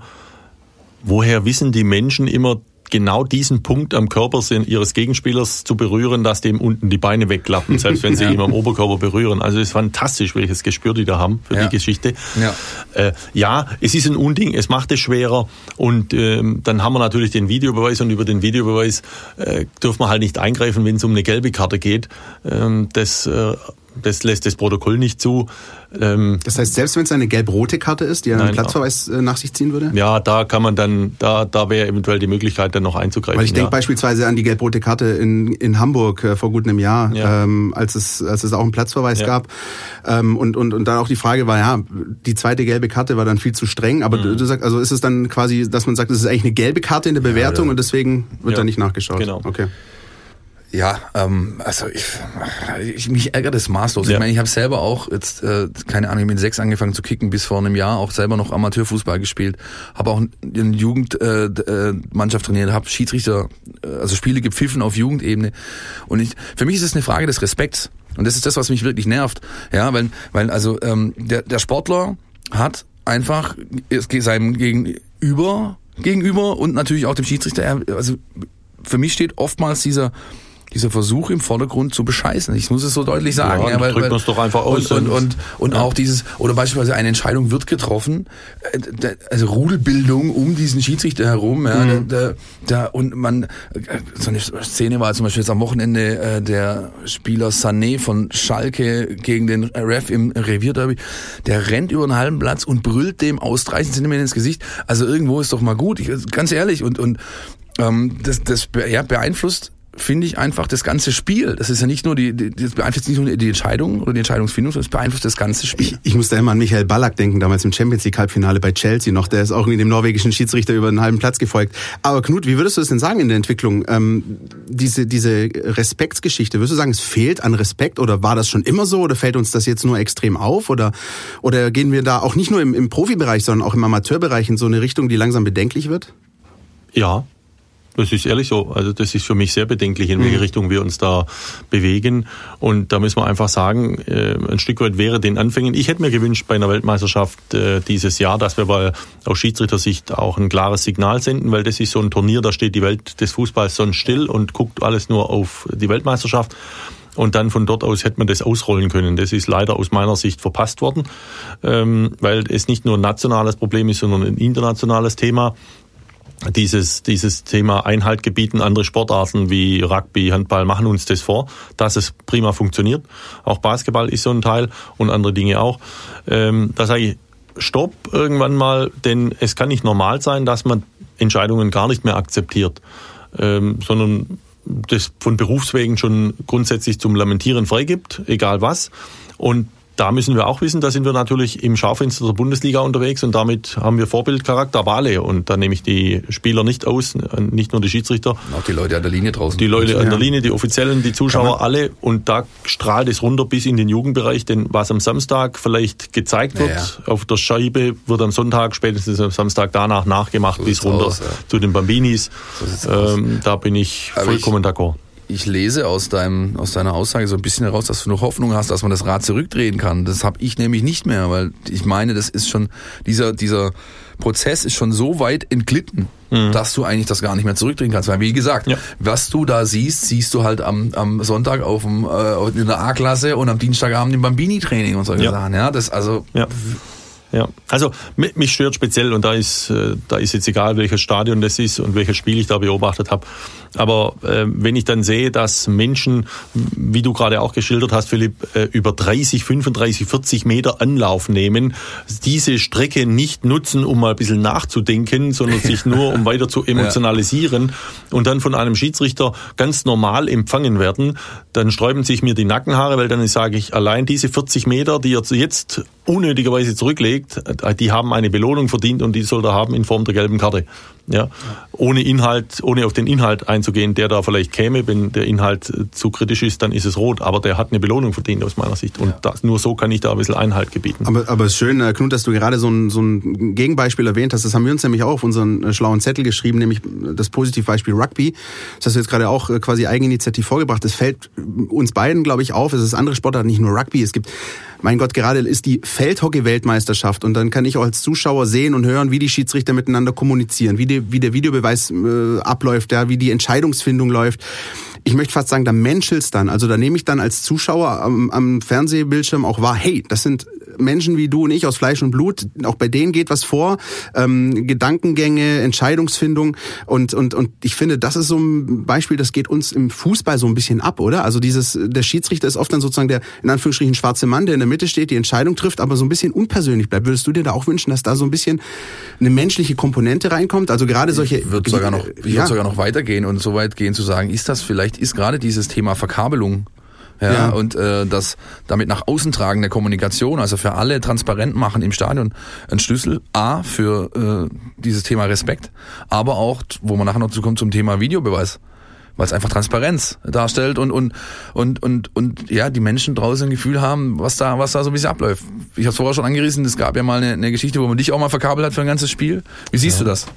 woher wissen die Menschen immer genau diesen Punkt am Körper ihres Gegenspielers zu berühren, dass dem unten die Beine wegklappen, selbst wenn sie ihn am Oberkörper berühren. Also es ist fantastisch, welches Gespür die da haben für ja. die Geschichte. Ja. Äh, ja, es ist ein Unding, es macht es schwerer und ähm, dann haben wir natürlich den Videobeweis und über den Videobeweis äh, dürfen wir halt nicht eingreifen, wenn es um eine gelbe Karte geht. Ähm, das äh, das lässt das Protokoll nicht zu. Ähm, das heißt, selbst wenn es eine gelb-rote Karte ist, die einen nein, Platzverweis äh, nach sich ziehen würde? Ja, da kann man dann, da, da wäre eventuell die Möglichkeit, dann noch einzugreifen. Weil ich denke ja. beispielsweise an die gelb-rote Karte in, in Hamburg äh, vor gut einem Jahr, ja. ähm, als, es, als es auch einen Platzverweis ja. gab. Ähm, und, und, und dann auch die Frage war, ja, die zweite gelbe Karte war dann viel zu streng, aber mhm. du, du sagst, also ist es dann quasi, dass man sagt, es ist eigentlich eine gelbe Karte in der Bewertung und deswegen wird da nicht nachgeschaut. Genau. Okay. Ja, ähm, also ich, ich mich ärgert es maßlos. Ja. Ich meine, ich habe selber auch jetzt äh, keine Ahnung mit sechs angefangen zu kicken bis vor einem Jahr, auch selber noch Amateurfußball gespielt, habe auch in Jugendmannschaft äh, trainiert, habe Schiedsrichter, äh, also Spiele gepfiffen auf Jugendebene und ich, für mich ist es eine Frage des Respekts und das ist das, was mich wirklich nervt. Ja, weil weil also ähm, der der Sportler hat einfach seinem Gegenüber gegenüber und natürlich auch dem Schiedsrichter, also für mich steht oftmals dieser dieser Versuch im Vordergrund zu bescheißen. Ich muss es so deutlich sagen. Ja, ja weil, drückt uns doch einfach aus. Und, und, und, und ja. auch dieses, oder beispielsweise eine Entscheidung wird getroffen, äh, also Rudelbildung um diesen Schiedsrichter herum, ja, mhm. da, da, und man, äh, so eine Szene war zum Beispiel jetzt am Wochenende äh, der Spieler Sané von Schalke gegen den Ref im Revierderby, der rennt über einen halben Platz und brüllt dem aus 30 Zentimetern ins Gesicht. Also irgendwo ist doch mal gut, ich, ganz ehrlich, und, und ähm, das, das ja, beeinflusst finde ich einfach das ganze Spiel. Das ist ja nicht nur die, die das beeinflusst nicht nur die Entscheidung oder die Entscheidungsfindung, sondern es beeinflusst das ganze Spiel. Ich, ich muss da immer an Michael Ballack denken, damals im Champions League Halbfinale bei Chelsea noch. Der ist auch in dem norwegischen Schiedsrichter über einen halben Platz gefolgt. Aber Knut, wie würdest du das denn sagen in der Entwicklung? Ähm, diese, diese Respektsgeschichte, würdest du sagen, es fehlt an Respekt oder war das schon immer so oder fällt uns das jetzt nur extrem auf oder, oder gehen wir da auch nicht nur im, im Profibereich, sondern auch im Amateurbereich in so eine Richtung, die langsam bedenklich wird? Ja, das ist ehrlich so. Also das ist für mich sehr bedenklich, in welche mhm. Richtung wir uns da bewegen. Und da müssen wir einfach sagen, äh, ein Stück weit wäre den Anfängen. Ich hätte mir gewünscht bei einer Weltmeisterschaft äh, dieses Jahr, dass wir mal aus Schiedsrichtersicht auch ein klares Signal senden, weil das ist so ein Turnier, da steht die Welt des Fußballs sonst still und guckt alles nur auf die Weltmeisterschaft. Und dann von dort aus hätte man das ausrollen können. Das ist leider aus meiner Sicht verpasst worden, ähm, weil es nicht nur ein nationales Problem ist, sondern ein internationales Thema dieses, dieses Thema Einhalt gebieten. Andere Sportarten wie Rugby, Handball machen uns das vor, dass es prima funktioniert. Auch Basketball ist so ein Teil und andere Dinge auch. Ähm, da sage ich, stopp irgendwann mal, denn es kann nicht normal sein, dass man Entscheidungen gar nicht mehr akzeptiert, ähm, sondern das von Berufswegen schon grundsätzlich zum Lamentieren freigibt, egal was. Und da müssen wir auch wissen, da sind wir natürlich im Schaufenster der Bundesliga unterwegs und damit haben wir Vorbildcharakter, aber alle. Und da nehme ich die Spieler nicht aus, nicht nur die Schiedsrichter. Auch die Leute an der Linie draußen. Die Leute an der Linie, die Offiziellen, die Zuschauer, alle. Und da strahlt es runter bis in den Jugendbereich, denn was am Samstag vielleicht gezeigt wird ja, ja. auf der Scheibe, wird am Sonntag, spätestens am Samstag danach nachgemacht so bis runter aus, ja. zu den Bambinis. So ähm, da bin ich vollkommen d'accord ich lese aus, deinem, aus deiner Aussage so ein bisschen heraus, dass du noch Hoffnung hast, dass man das Rad zurückdrehen kann. Das habe ich nämlich nicht mehr, weil ich meine, das ist schon, dieser, dieser Prozess ist schon so weit entglitten, mhm. dass du eigentlich das gar nicht mehr zurückdrehen kannst. Weil wie gesagt, ja. was du da siehst, siehst du halt am, am Sonntag auf dem, äh, in der A-Klasse und am Dienstagabend im Bambini-Training und so ja. Sachen. Ja, das also. Ja. Ja, also mich stört speziell und da ist äh, da ist jetzt egal welches Stadion das ist und welches Spiel ich da beobachtet habe. Aber äh, wenn ich dann sehe, dass Menschen, wie du gerade auch geschildert hast, Philipp, äh, über 30, 35, 40 Meter Anlauf nehmen, diese Strecke nicht nutzen, um mal ein bisschen nachzudenken, sondern sich nur um weiter zu emotionalisieren ja. und dann von einem Schiedsrichter ganz normal empfangen werden, dann sträuben sich mir die Nackenhaare, weil dann sage ich, allein diese 40 Meter, die er jetzt unnötigerweise zurücklegt, äh, die haben eine Belohnung verdient und die soll er haben in Form der gelben Karte. Ja, ohne Inhalt, ohne auf den Inhalt einzugehen, der da vielleicht käme, wenn der Inhalt zu kritisch ist, dann ist es rot. Aber der hat eine Belohnung verdient aus meiner Sicht. Und das, nur so kann ich da ein bisschen Einhalt gebieten. Aber, aber es ist schön, äh, Knut, dass du gerade so ein, so ein Gegenbeispiel erwähnt hast. Das haben wir uns nämlich auch auf unseren äh, schlauen Zettel geschrieben, nämlich das Positivbeispiel Rugby. Das hast du jetzt gerade auch äh, quasi eigeninitiativ vorgebracht. Das fällt uns beiden, glaube ich, auf. Es ist andere Sportarten, nicht nur Rugby. Es gibt mein Gott, gerade ist die Feldhockey-Weltmeisterschaft und dann kann ich auch als Zuschauer sehen und hören, wie die Schiedsrichter miteinander kommunizieren, wie die wie der Videobeweis äh, abläuft, ja, wie die Entscheidungsfindung läuft ich möchte fast sagen, da menschelt's dann. Also da nehme ich dann als Zuschauer am, am Fernsehbildschirm auch wahr, hey, das sind Menschen wie du und ich aus Fleisch und Blut, auch bei denen geht was vor, ähm, Gedankengänge, Entscheidungsfindung und und und ich finde, das ist so ein Beispiel, das geht uns im Fußball so ein bisschen ab, oder? Also dieses der Schiedsrichter ist oft dann sozusagen der in Anführungsstrichen schwarze Mann, der in der Mitte steht, die Entscheidung trifft, aber so ein bisschen unpersönlich bleibt. Würdest du dir da auch wünschen, dass da so ein bisschen eine menschliche Komponente reinkommt? Also gerade solche ich würde sogar noch ich ja. würde sogar noch weitergehen und so weit gehen zu sagen, ist das vielleicht ist gerade dieses Thema Verkabelung ja, ja. und äh, das damit nach außen tragen der Kommunikation, also für alle transparent machen im Stadion, ein Schlüssel A für äh, dieses Thema Respekt, aber auch, wo man nachher noch zukommt zum Thema Videobeweis weil es einfach Transparenz darstellt und und und und und ja die Menschen draußen ein Gefühl haben, was da was da so ein bisschen abläuft. Ich habe es vorher schon angerissen, es gab ja mal eine, eine Geschichte, wo man dich auch mal verkabelt hat für ein ganzes Spiel. Wie siehst ja. du das?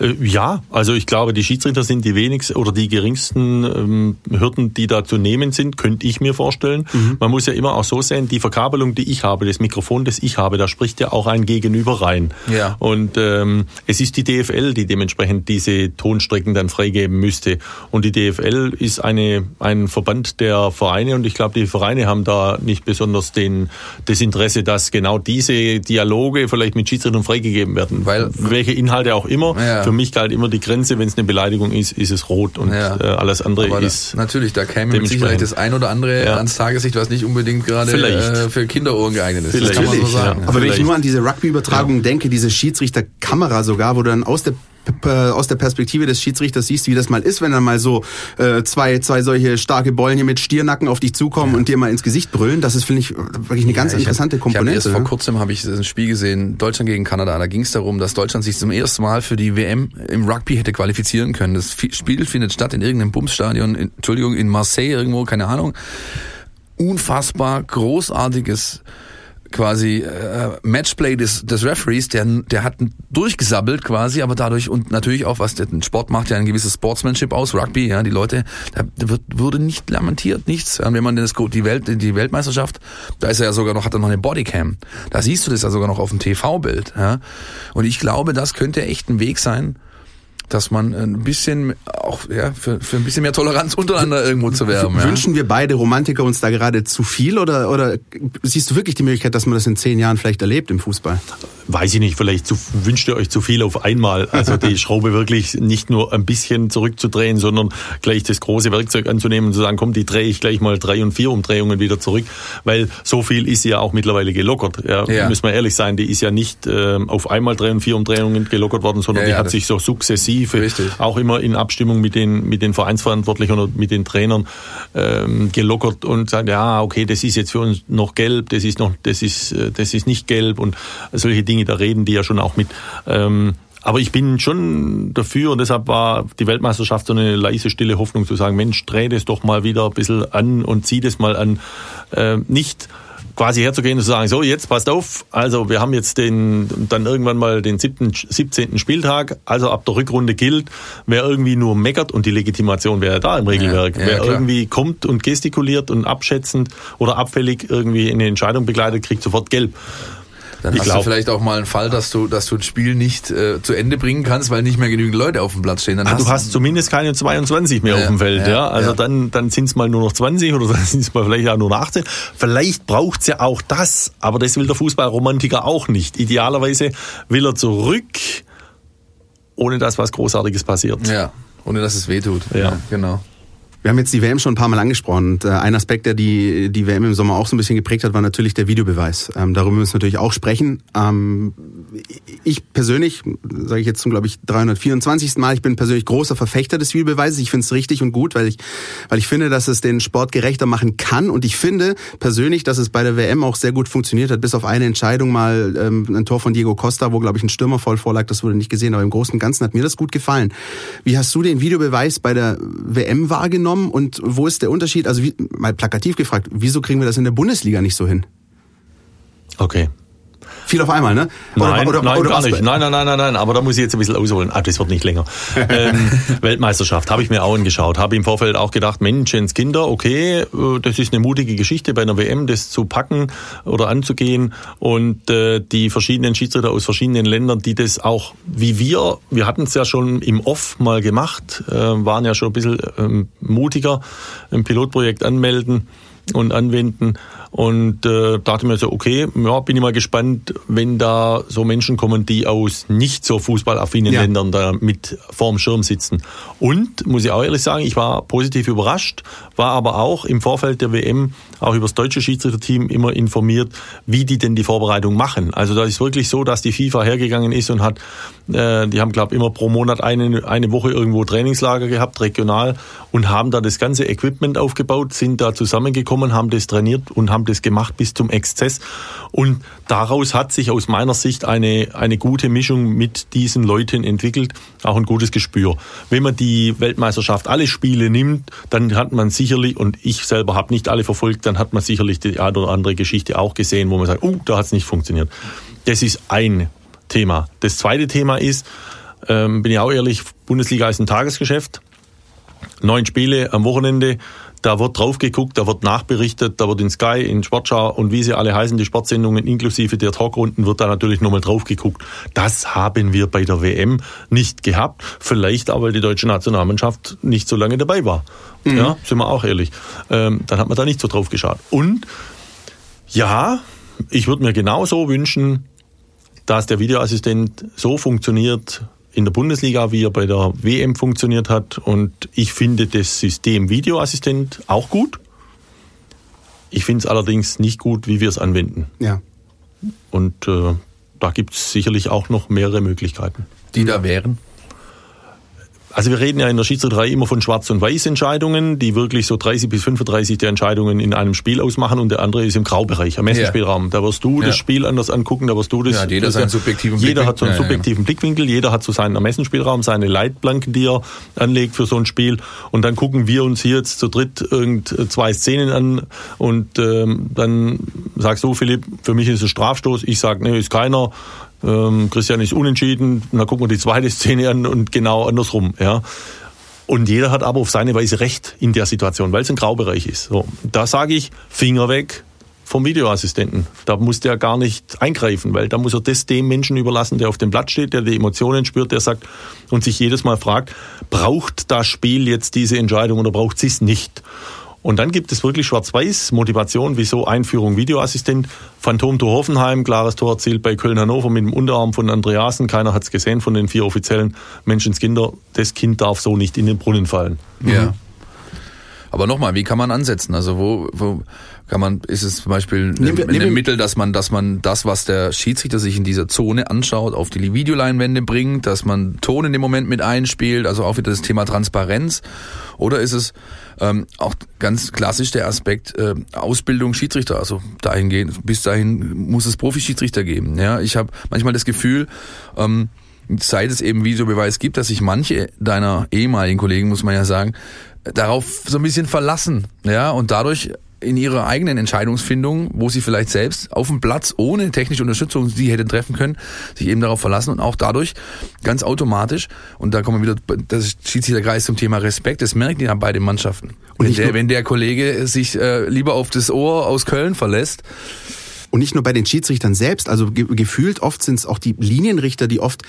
Äh, ja, also ich glaube, die Schiedsrichter sind die wenigsten oder die geringsten ähm, Hürden, die da zu nehmen sind, könnte ich mir vorstellen. Mhm. Man muss ja immer auch so sehen, die Verkabelung, die ich habe, das Mikrofon, das ich habe, da spricht ja auch ein Gegenüber rein. Ja. Und ähm, es ist die DFL, die dementsprechend diese Tonstrecken dann freigeben müsste. Und die DFL ist eine, ein Verband der Vereine und ich glaube, die Vereine haben da nicht besonders den, das Interesse, dass genau diese Dialoge vielleicht mit Schiedsrichtern freigegeben werden. Weil welche Inhalte auch immer. Ja für mich galt immer die Grenze, wenn es eine Beleidigung ist, ist es rot und ja. äh, alles andere Aber ist. Da, natürlich, da käme mit Sicherheit das ein oder andere ja. ans Tageslicht, was nicht unbedingt gerade äh, für Kinderohren geeignet ist. Vielleicht. Das kann man so sagen. Ja. Aber wenn ich nur an diese Rugby-Übertragung denke, diese Schiedsrichterkamera sogar, wo du dann aus der aus der Perspektive des Schiedsrichters siehst, wie das mal ist, wenn dann mal so äh, zwei, zwei solche starke Bollen hier mit Stiernacken auf dich zukommen ja. und dir mal ins Gesicht brüllen. Das ist, finde ich, wirklich eine ganz ja, interessante hab, Komponente. Erst vor kurzem habe ich ein Spiel gesehen, Deutschland gegen Kanada. Da ging es darum, dass Deutschland sich zum ersten Mal für die WM im Rugby hätte qualifizieren können. Das Spiel findet statt in irgendeinem Bumsstadion, in, Entschuldigung, in Marseille irgendwo, keine Ahnung. Unfassbar großartiges quasi äh, Matchplay des, des Referees, der, der hat durchgesabbelt quasi, aber dadurch und natürlich auch, was der Sport macht ja ein gewisses Sportsmanship aus, Rugby, ja, die Leute, da wird, wurde nicht lamentiert, nichts. Wenn man das, die Welt, die Weltmeisterschaft, da ist er ja sogar noch, hat er noch eine Bodycam. Da siehst du das ja sogar noch auf dem TV-Bild, ja. Und ich glaube, das könnte echt ein Weg sein, dass man ein bisschen auch ja, für, für ein bisschen mehr Toleranz untereinander irgendwo zu werben. Ja. Wünschen wir beide Romantiker uns da gerade zu viel oder, oder siehst du wirklich die Möglichkeit, dass man das in zehn Jahren vielleicht erlebt im Fußball? Weiß ich nicht, vielleicht zu, wünscht ihr euch zu viel auf einmal. Also die Schraube wirklich nicht nur ein bisschen zurückzudrehen, sondern gleich das große Werkzeug anzunehmen und zu sagen, komm, die drehe ich gleich mal drei und vier Umdrehungen wieder zurück, weil so viel ist ja auch mittlerweile gelockert. Ja, ja. Müssen wir ehrlich sein, die ist ja nicht äh, auf einmal drei und vier Umdrehungen gelockert worden, sondern ja, die hat sich so sukzessiv Offensive, Richtig. auch immer in Abstimmung mit den, mit den Vereinsverantwortlichen oder mit den Trainern ähm, gelockert und sagt, ja, okay, das ist jetzt für uns noch gelb, das ist noch, das ist, äh, das ist nicht gelb und solche Dinge, da reden die ja schon auch mit. Ähm, aber ich bin schon dafür und deshalb war die Weltmeisterschaft so eine leise, stille Hoffnung zu sagen, Mensch, dreh das doch mal wieder ein bisschen an und zieh das mal an. Äh, nicht quasi herzugehen und zu sagen, so jetzt passt auf, also wir haben jetzt den dann irgendwann mal den 7., 17. Spieltag, also ab der Rückrunde gilt, wer irgendwie nur meckert und die Legitimation wäre da im Regelwerk, ja, ja, wer klar. irgendwie kommt und gestikuliert und abschätzend oder abfällig irgendwie eine Entscheidung begleitet, kriegt sofort gelb. Dann ich hast glaub, du vielleicht auch mal einen Fall, dass du, dass du ein Spiel nicht äh, zu Ende bringen kannst, weil nicht mehr genügend Leute auf dem Platz stehen. Dann ah, hast du hast zumindest keine 22 mehr ja, auf dem Feld, ja. ja. Also ja. dann, dann sind es mal nur noch 20 oder dann sind es mal vielleicht auch nur noch 18. Vielleicht braucht's ja auch das, aber das will der Fußballromantiker auch nicht. Idealerweise will er zurück, ohne dass was Großartiges passiert. Ja, ohne dass es wehtut. Ja genau. Wir haben jetzt die WM schon ein paar Mal angesprochen. Und, äh, ein Aspekt, der die, die WM im Sommer auch so ein bisschen geprägt hat, war natürlich der Videobeweis. Ähm, darüber müssen wir natürlich auch sprechen. Ähm, ich persönlich, sage ich jetzt zum, glaube ich, 324. Mal, ich bin persönlich großer Verfechter des Videobeweises. Ich finde es richtig und gut, weil ich, weil ich finde, dass es den Sport gerechter machen kann. Und ich finde persönlich, dass es bei der WM auch sehr gut funktioniert hat, bis auf eine Entscheidung mal ähm, ein Tor von Diego Costa, wo, glaube ich, ein Stürmer voll vorlag. Das wurde nicht gesehen, aber im Großen und Ganzen hat mir das gut gefallen. Wie hast du den Videobeweis bei der WM wahrgenommen? Genommen und wo ist der Unterschied? Also wie, mal plakativ gefragt, wieso kriegen wir das in der Bundesliga nicht so hin? Okay. Viel auf einmal, ne? Oder, nein, oder, nein, oder gar nicht. Nein, nein, nein, nein, nein. Aber da muss ich jetzt ein bisschen ausholen. Ah, das wird nicht länger. ähm, Weltmeisterschaft habe ich mir auch angeschaut. Habe im Vorfeld auch gedacht, Menschenskinder, okay, äh, das ist eine mutige Geschichte bei einer WM, das zu packen oder anzugehen. Und äh, die verschiedenen Schiedsrichter aus verschiedenen Ländern, die das auch wie wir, wir hatten es ja schon im Off mal gemacht, äh, waren ja schon ein bisschen ähm, mutiger, ein Pilotprojekt anmelden und anwenden. Und äh, dachte mir so, okay, ja, bin ich mal gespannt, wenn da so Menschen kommen, die aus nicht so fußballaffinen ja. Ländern da mit vorm Schirm sitzen. Und, muss ich auch ehrlich sagen, ich war positiv überrascht, war aber auch im Vorfeld der WM auch über das deutsche Schiedsrichterteam immer informiert, wie die denn die Vorbereitung machen. Also da ist wirklich so, dass die FIFA hergegangen ist und hat, äh, die haben, glaube immer pro Monat eine, eine Woche irgendwo Trainingslager gehabt, regional, und haben da das ganze Equipment aufgebaut, sind da zusammengekommen, haben das trainiert und haben das gemacht bis zum Exzess. Und daraus hat sich aus meiner Sicht eine, eine gute Mischung mit diesen Leuten entwickelt, auch ein gutes Gespür. Wenn man die Weltmeisterschaft alle Spiele nimmt, dann hat man sicherlich, und ich selber habe nicht alle verfolgt, dann hat man sicherlich die eine oder andere Geschichte auch gesehen, wo man sagt, oh, da hat es nicht funktioniert. Das ist ein Thema. Das zweite Thema ist, ähm, bin ich auch ehrlich, Bundesliga ist ein Tagesgeschäft. Neun Spiele am Wochenende, da wird drauf geguckt, da wird nachberichtet, da wird in Sky, in Sportschau und wie sie alle heißen, die Sportsendungen inklusive der Talkrunden, wird da natürlich nochmal drauf geguckt. Das haben wir bei der WM nicht gehabt. Vielleicht auch, weil die deutsche Nationalmannschaft nicht so lange dabei war. Mhm. Ja, sind wir auch ehrlich. Ähm, dann hat man da nicht so drauf geschaut. Und ja, ich würde mir genauso wünschen, dass der Videoassistent so funktioniert, in der Bundesliga, wie er bei der WM funktioniert hat. Und ich finde das System Videoassistent auch gut. Ich finde es allerdings nicht gut, wie wir es anwenden. Ja. Und äh, da gibt es sicherlich auch noch mehrere Möglichkeiten. Die da wären? Also wir reden ja in der Schiedsrichterei immer von Schwarz- und Weiß-Entscheidungen, die wirklich so 30 bis 35 der Entscheidungen in einem Spiel ausmachen und der andere ist im Graubereich, am Messenspielraum. Ja. Da wirst du ja. das Spiel anders angucken, da wirst du das... Ja, jeder seinen subjektiven Jeder hat so einen subjektiven Blickwinkel, jeder hat so seinen Ermessensspielraum, seine Leitplanken, die er anlegt für so ein Spiel und dann gucken wir uns hier jetzt zu dritt irgend zwei Szenen an und ähm, dann sagst du, Philipp, für mich ist es Strafstoß, ich sag, nee, ist keiner, ähm, Christian ist unentschieden, dann gucken wir die zweite Szene an und genau andersrum. Ja. Und jeder hat aber auf seine Weise Recht in der Situation, weil es ein Graubereich ist. So, da sage ich, Finger weg vom Videoassistenten. Da muss der gar nicht eingreifen, weil da muss er das dem Menschen überlassen, der auf dem Blatt steht, der die Emotionen spürt, der sagt und sich jedes Mal fragt, braucht das Spiel jetzt diese Entscheidung oder braucht sie es nicht? Und dann gibt es wirklich schwarz-weiß Motivation, wieso Einführung Videoassistent. Phantom-Tor Hoffenheim, klares Tor erzielt bei Köln-Hannover mit dem Unterarm von Andreasen. Keiner hat es gesehen von den vier offiziellen Menschenskinder. Das Kind darf so nicht in den Brunnen fallen. Ja. Mhm. Aber nochmal, wie kann man ansetzen? Also wo, wo kann man, ist es zum Beispiel ein Mittel, dass man, dass man das, was der Schiedsrichter sich in dieser Zone anschaut, auf die Videoleinwände bringt, dass man Ton in dem Moment mit einspielt, also auch wieder das Thema Transparenz? Oder ist es ähm, auch ganz klassisch der Aspekt äh, Ausbildung Schiedsrichter, also dahingehend, bis dahin muss es Profi-Schiedsrichter geben. Ja, ich habe manchmal das Gefühl, ähm, seit es eben Videobeweis gibt, dass sich manche deiner ehemaligen Kollegen, muss man ja sagen, darauf so ein bisschen verlassen, ja, und dadurch in ihrer eigenen Entscheidungsfindung, wo sie vielleicht selbst auf dem Platz ohne technische Unterstützung sie hätten treffen können, sich eben darauf verlassen und auch dadurch ganz automatisch, und da kommen wir wieder, das schießt sich der Kreis zum Thema Respekt, das merken ja beide Mannschaften. Und wenn der, wenn der Kollege sich äh, lieber auf das Ohr aus Köln verlässt, und nicht nur bei den Schiedsrichtern selbst, also ge gefühlt oft sind es auch die Linienrichter, die oft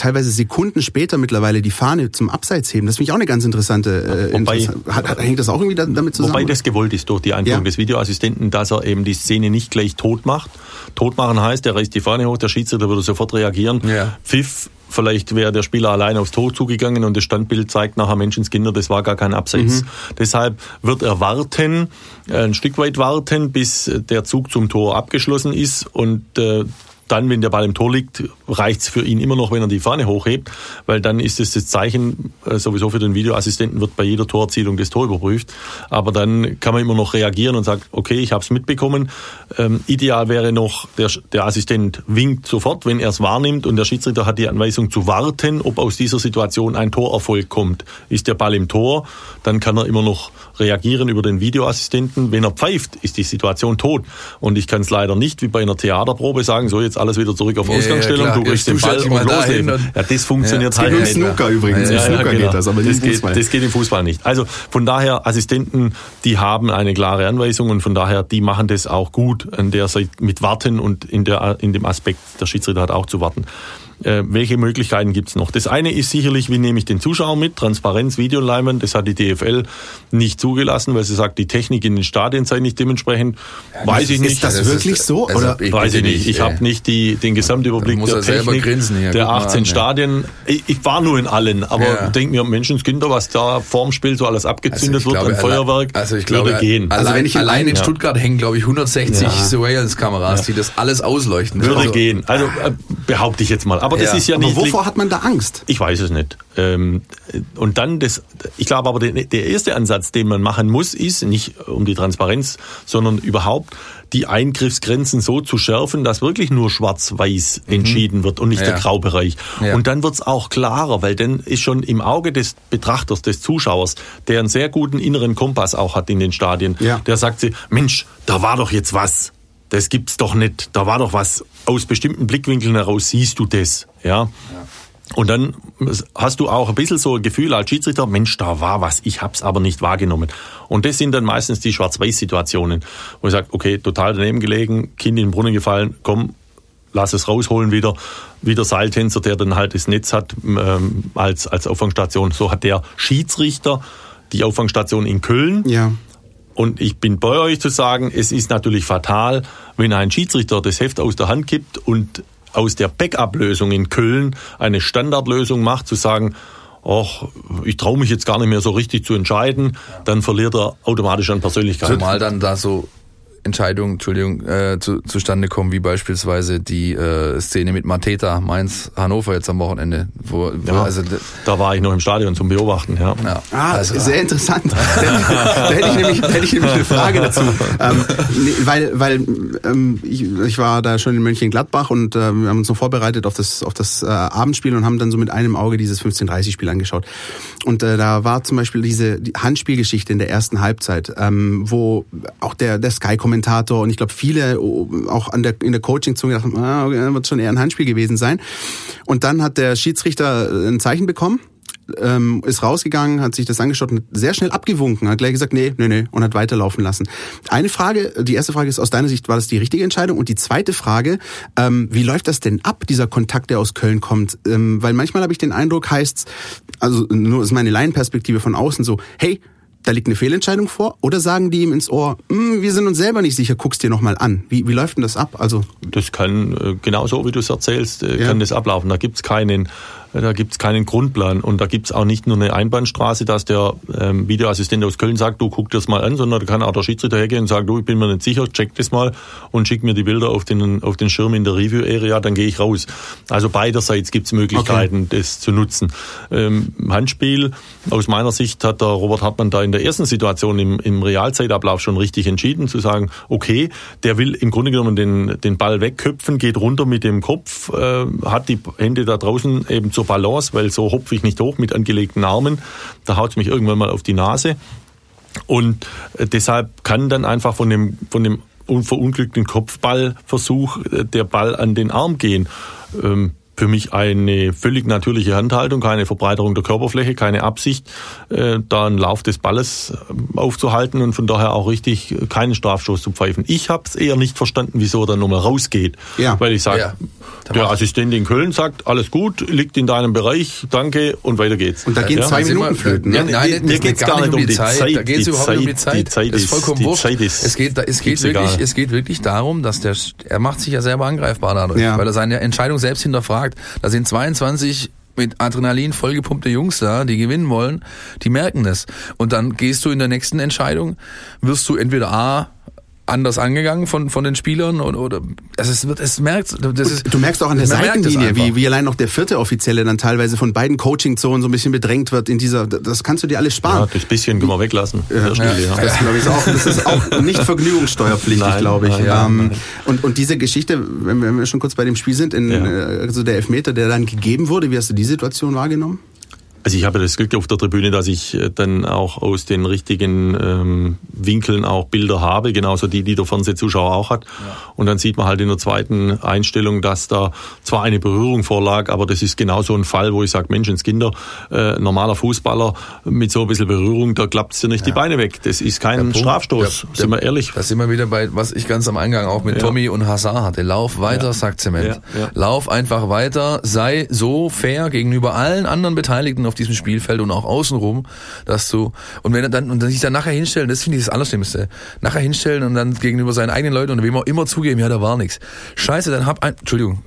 teilweise Sekunden später mittlerweile die Fahne zum Abseits heben. Das finde ich auch eine ganz interessante. Äh, wobei, interessant. Hat, hat, hängt das auch irgendwie damit zusammen? Wobei das gewollt ist durch die Einführung ja. des Videoassistenten, dass er eben die Szene nicht gleich tot macht. Tot machen heißt, er reißt die Fahne hoch, der Schiedsrichter würde sofort reagieren. Ja. Pfiff, vielleicht wäre der Spieler allein aufs Tor zugegangen und das Standbild zeigt nachher Menschenskinder, das war gar kein Abseits. Mhm. Deshalb wird er warten, ein Stück weit warten, bis der Zug zum Tor abgeschlossen ist und äh, dann, wenn der Ball im Tor liegt, reicht es für ihn immer noch, wenn er die Fahne hochhebt, weil dann ist es das Zeichen, äh, sowieso für den Videoassistenten wird bei jeder Torerzielung das Tor überprüft. Aber dann kann man immer noch reagieren und sagt, okay, ich habe es mitbekommen. Ähm, ideal wäre noch, der, der Assistent winkt sofort, wenn er es wahrnimmt und der Schiedsrichter hat die Anweisung zu warten, ob aus dieser Situation ein Torerfolg kommt. Ist der Ball im Tor, dann kann er immer noch reagieren über den Videoassistenten. Wenn er pfeift, ist die Situation tot. Und ich kann es leider nicht wie bei einer Theaterprobe sagen, so jetzt alles wieder zurück auf Ja, ja, Ausgangsstellung, klar. du kriegst den Ball und loslegen. und- Ja, das funktioniert Ja, halt nicht. im Snooker übrigens. Im Snooker geht das, aber das geht, das geht im Fußball nicht. Also von daher, Assistenten, die haben eine klare Anweisung und von daher, die machen das auch gut an der Seite mit Warten und in, der, in dem Aspekt, der Schiedsrichter hat auch zu warten. Äh, welche Möglichkeiten gibt's noch? Das eine ist sicherlich, wie nehme ich den Zuschauer mit? Transparenz, Videoleinwand, das hat die DFL nicht zugelassen, weil sie sagt, die Technik in den Stadien sei nicht dementsprechend. Weiß ich nicht. Ist das Also, wirklich so? also, Oder? ich Weiß ich nicht. Ich habe nicht die, den Gesamtüberblick der er Technik grinsen hier. der Guck mal 18 an, ja. Stadien. Ich, ich war nur in allen, aber Ja. denk mir, Menschenskinder, was da vorm Spiel so alles abgezündet Also wird an glaube, Feuerwerk, Also ich glaube, würde gehen. Allein, Also wenn ich in allein in einem- Stuttgart hängen, glaube ich, 160 Ja. Surveillance-Kameras, die das alles ausleuchten. würde Also, gehen. Also äh, behaupte ich jetzt mal. Aber das Ja. ist ja Aber nicht. wovor hat man da Angst? Ich weiß es nicht. Ähm, und dann das, ich glaube aber der, erste Ansatz, den man machen muss, ist nicht um die Transparenz, sondern überhaupt die Eingriffsgrenzen so zu schärfen, dass wirklich nur schwarz-weiß entschieden wird und nicht Mhm. Ja. der Graubereich. Ja. Und dann wird's auch klarer, weil dann ist schon im Auge des Betrachters, des Zuschauers, der einen sehr guten inneren Kompass auch hat in den Stadien, Ja. der sagt sich, Mensch, da war doch jetzt was. Das gibt's doch nicht. Da war doch was. Aus bestimmten Blickwinkeln heraus siehst du das. Ja. Und dann hast du auch ein bisschen so ein Gefühl als Schiedsrichter, Mensch, da war was, ich hab's aber nicht wahrgenommen. Und das sind dann meistens die Schwarz-Weiß-Situationen, wo ich sage, okay, total daneben gelegen, Kind in den Brunnen gefallen, komm, lass es rausholen wieder. Wieder Seiltänzer, der dann halt das Netz hat ähm, als, als Auffangstation. So hat der Schiedsrichter die Auffangstation in Köln. Ja. Und ich bin bei euch zu sagen, es ist natürlich fatal, wenn ein Schiedsrichter das Heft aus der Hand gibt und aus der Backup-Lösung in Köln eine Standardlösung macht, zu sagen, ach, ich traue mich jetzt gar nicht mehr so richtig zu entscheiden, dann verliert er automatisch an Persönlichkeit. Zumal dann da so Entscheidungen, Entschuldigung, äh, zu, zustande kommen, wie beispielsweise die äh, Szene mit Mateta, Mainz, Hannover jetzt am Wochenende. Wo, wo Ja, also, da war ich noch im Stadion zum Beobachten. Ja. ja, Ah, also, sehr interessant. da, hätte ich nämlich, da hätte ich nämlich eine Frage dazu. Ähm, nee, weil weil ähm, ich, ich war da schon in Mönchengladbach und äh, wir haben uns noch vorbereitet auf das, auf das äh, Abendspiel und haben dann so mit einem Auge dieses 15:30-Spiel angeschaut. Und äh, da war zum Beispiel diese die Handspielgeschichte in der ersten Halbzeit, ähm, wo auch der, der Sky-Kommentator und ich glaube viele auch an der, in der Coaching-Zunge dachten, ah, okay, wird schon eher ein Handspiel gewesen sein. Und dann hat der Schiedsrichter ein Zeichen bekommen ähm, ist rausgegangen, hat sich das angeschaut und sehr schnell abgewunken, hat gleich gesagt, nee, nee, nee, und hat weiterlaufen lassen. Eine Frage, die erste Frage ist, aus deiner Sicht, war das die richtige Entscheidung? Und die zweite Frage, ähm, wie läuft das denn ab, dieser Kontakt, der aus Köln kommt? Ähm, weil manchmal habe ich den Eindruck, heißt also nur ist meine Laienperspektive von außen so, hey, da liegt eine Fehlentscheidung vor, oder sagen die ihm ins Ohr, "Hm, wir sind uns selber nicht sicher, guck's dir nochmal an. Wie, wie läuft denn das ab? Also, Das kann äh, genauso wie du es erzählst, äh, Ja. kann das ablaufen. Da gibt's keinen, da gibt's keinen Grundplan und da gibt's auch nicht nur eine Einbahnstraße, dass der ähm, Videoassistent aus Köln sagt, du guck das mal an, sondern da kann auch der Schiedsrichter hergehen und sagen, du, ich bin mir nicht sicher, check das mal und schick mir die Bilder auf den auf den Schirm in der Review Area, dann gehe ich raus. Also beiderseits gibt's Möglichkeiten, das zu nutzen. Ähm, Handspiel aus meiner Sicht hat der Robert Hartmann da in der ersten Situation im, im Realzeitablauf schon richtig entschieden, zu sagen, okay, der will im Grunde genommen den, den Ball wegköpfen, geht runter mit dem Kopf, äh, hat die Hände da draußen eben zur Balance, weil so hopfe ich nicht hoch mit angelegten Armen. Da haut es mich irgendwann mal auf die Nase. Und äh, deshalb kann dann einfach von dem, von dem un- verunglückten Kopfballversuch äh, der Ball an den Arm gehen. Ähm, für mich eine völlig natürliche Handhaltung, keine Verbreiterung der Körperfläche, keine Absicht, äh, da einen Lauf des Balles äh, aufzuhalten und von daher auch richtig keinen Strafstoß zu pfeifen. Ich habe es eher nicht verstanden, wieso er dann nochmal rausgeht. Ja. Weil ich sage, Ja. Der Assistent in Köln sagt, alles gut, liegt in deinem Bereich, danke und weiter geht's. und da gehen Ja. zwei Minuten flöten. Ja, ne? nein, Mir- geht geht's gar nicht um die Zeit. Da geht es überhaupt nicht um die Zeit- Zeit. die Zeit das ist vollkommen die wurscht. Zeit ist- es geht, es geht wirklich, egal. es geht wirklich darum, dass der, er macht sich ja selber angreifbar dadurch, Ja. weil er seine Entscheidung selbst hinterfragt. Da sind 22 mit Adrenalin vollgepumpte Jungs da, die gewinnen wollen, die merken das. Und dann gehst du in der nächsten Entscheidung, wirst du entweder A, anders angegangen von, von den Spielern oder, oder also es wird, es merkt, das ist, Du merkst auch an der Seitenlinie, wie, wie allein noch der vierte Offizielle dann teilweise von beiden Coaching-Zonen so ein bisschen bedrängt wird in dieser, das kannst du dir alles Ja, sparen. das bisschen können wir weglassen. der Stelle, ja. Das, glaube ich, ist auch, das ist auch nicht vergnügungssteuerpflichtig, glaube ich. nein, ja, ähm, nein. und, und diese Geschichte, wenn wir, wenn wir schon kurz bei dem Spiel sind, in, Ja. äh, also der Elfmeter, der dann gegeben wurde, wie hast du die Situation wahrgenommen? Also ich habe das Glück auf der Tribüne, dass ich äh, dann auch aus den richtigen ähm, Winkeln auch Bilder habe, genauso die, die der Fernsehzuschauer auch hat. Ja. Und dann sieht man halt in der zweiten Einstellung, dass da zwar eine Berührung vorlag, aber das ist genau so ein Fall, wo ich sage, Menschenskinder, äh, normaler Fußballer mit so ein bisschen Berührung, da klappt es dir nicht ja. die Beine weg. Das ist kein Strafstoß, der, sind wir ehrlich. Da sind wir wieder bei, was ich ganz am Eingang auch mit ja. Tommy und Hazard hatte. Lauf weiter, sagt Zement. Lauf einfach weiter, sei so fair gegenüber allen anderen Beteiligten auf diesem Spielfeld und auch außenrum, dass du, und wenn er dann, und sich dann nachher hinstellen, das finde ich das Allerschlimmste. Nachher hinstellen und dann gegenüber seinen eigenen Leuten und wem auch immer zugeben, ja, da war nichts. Scheiße, dann hab ein, Entschuldigung,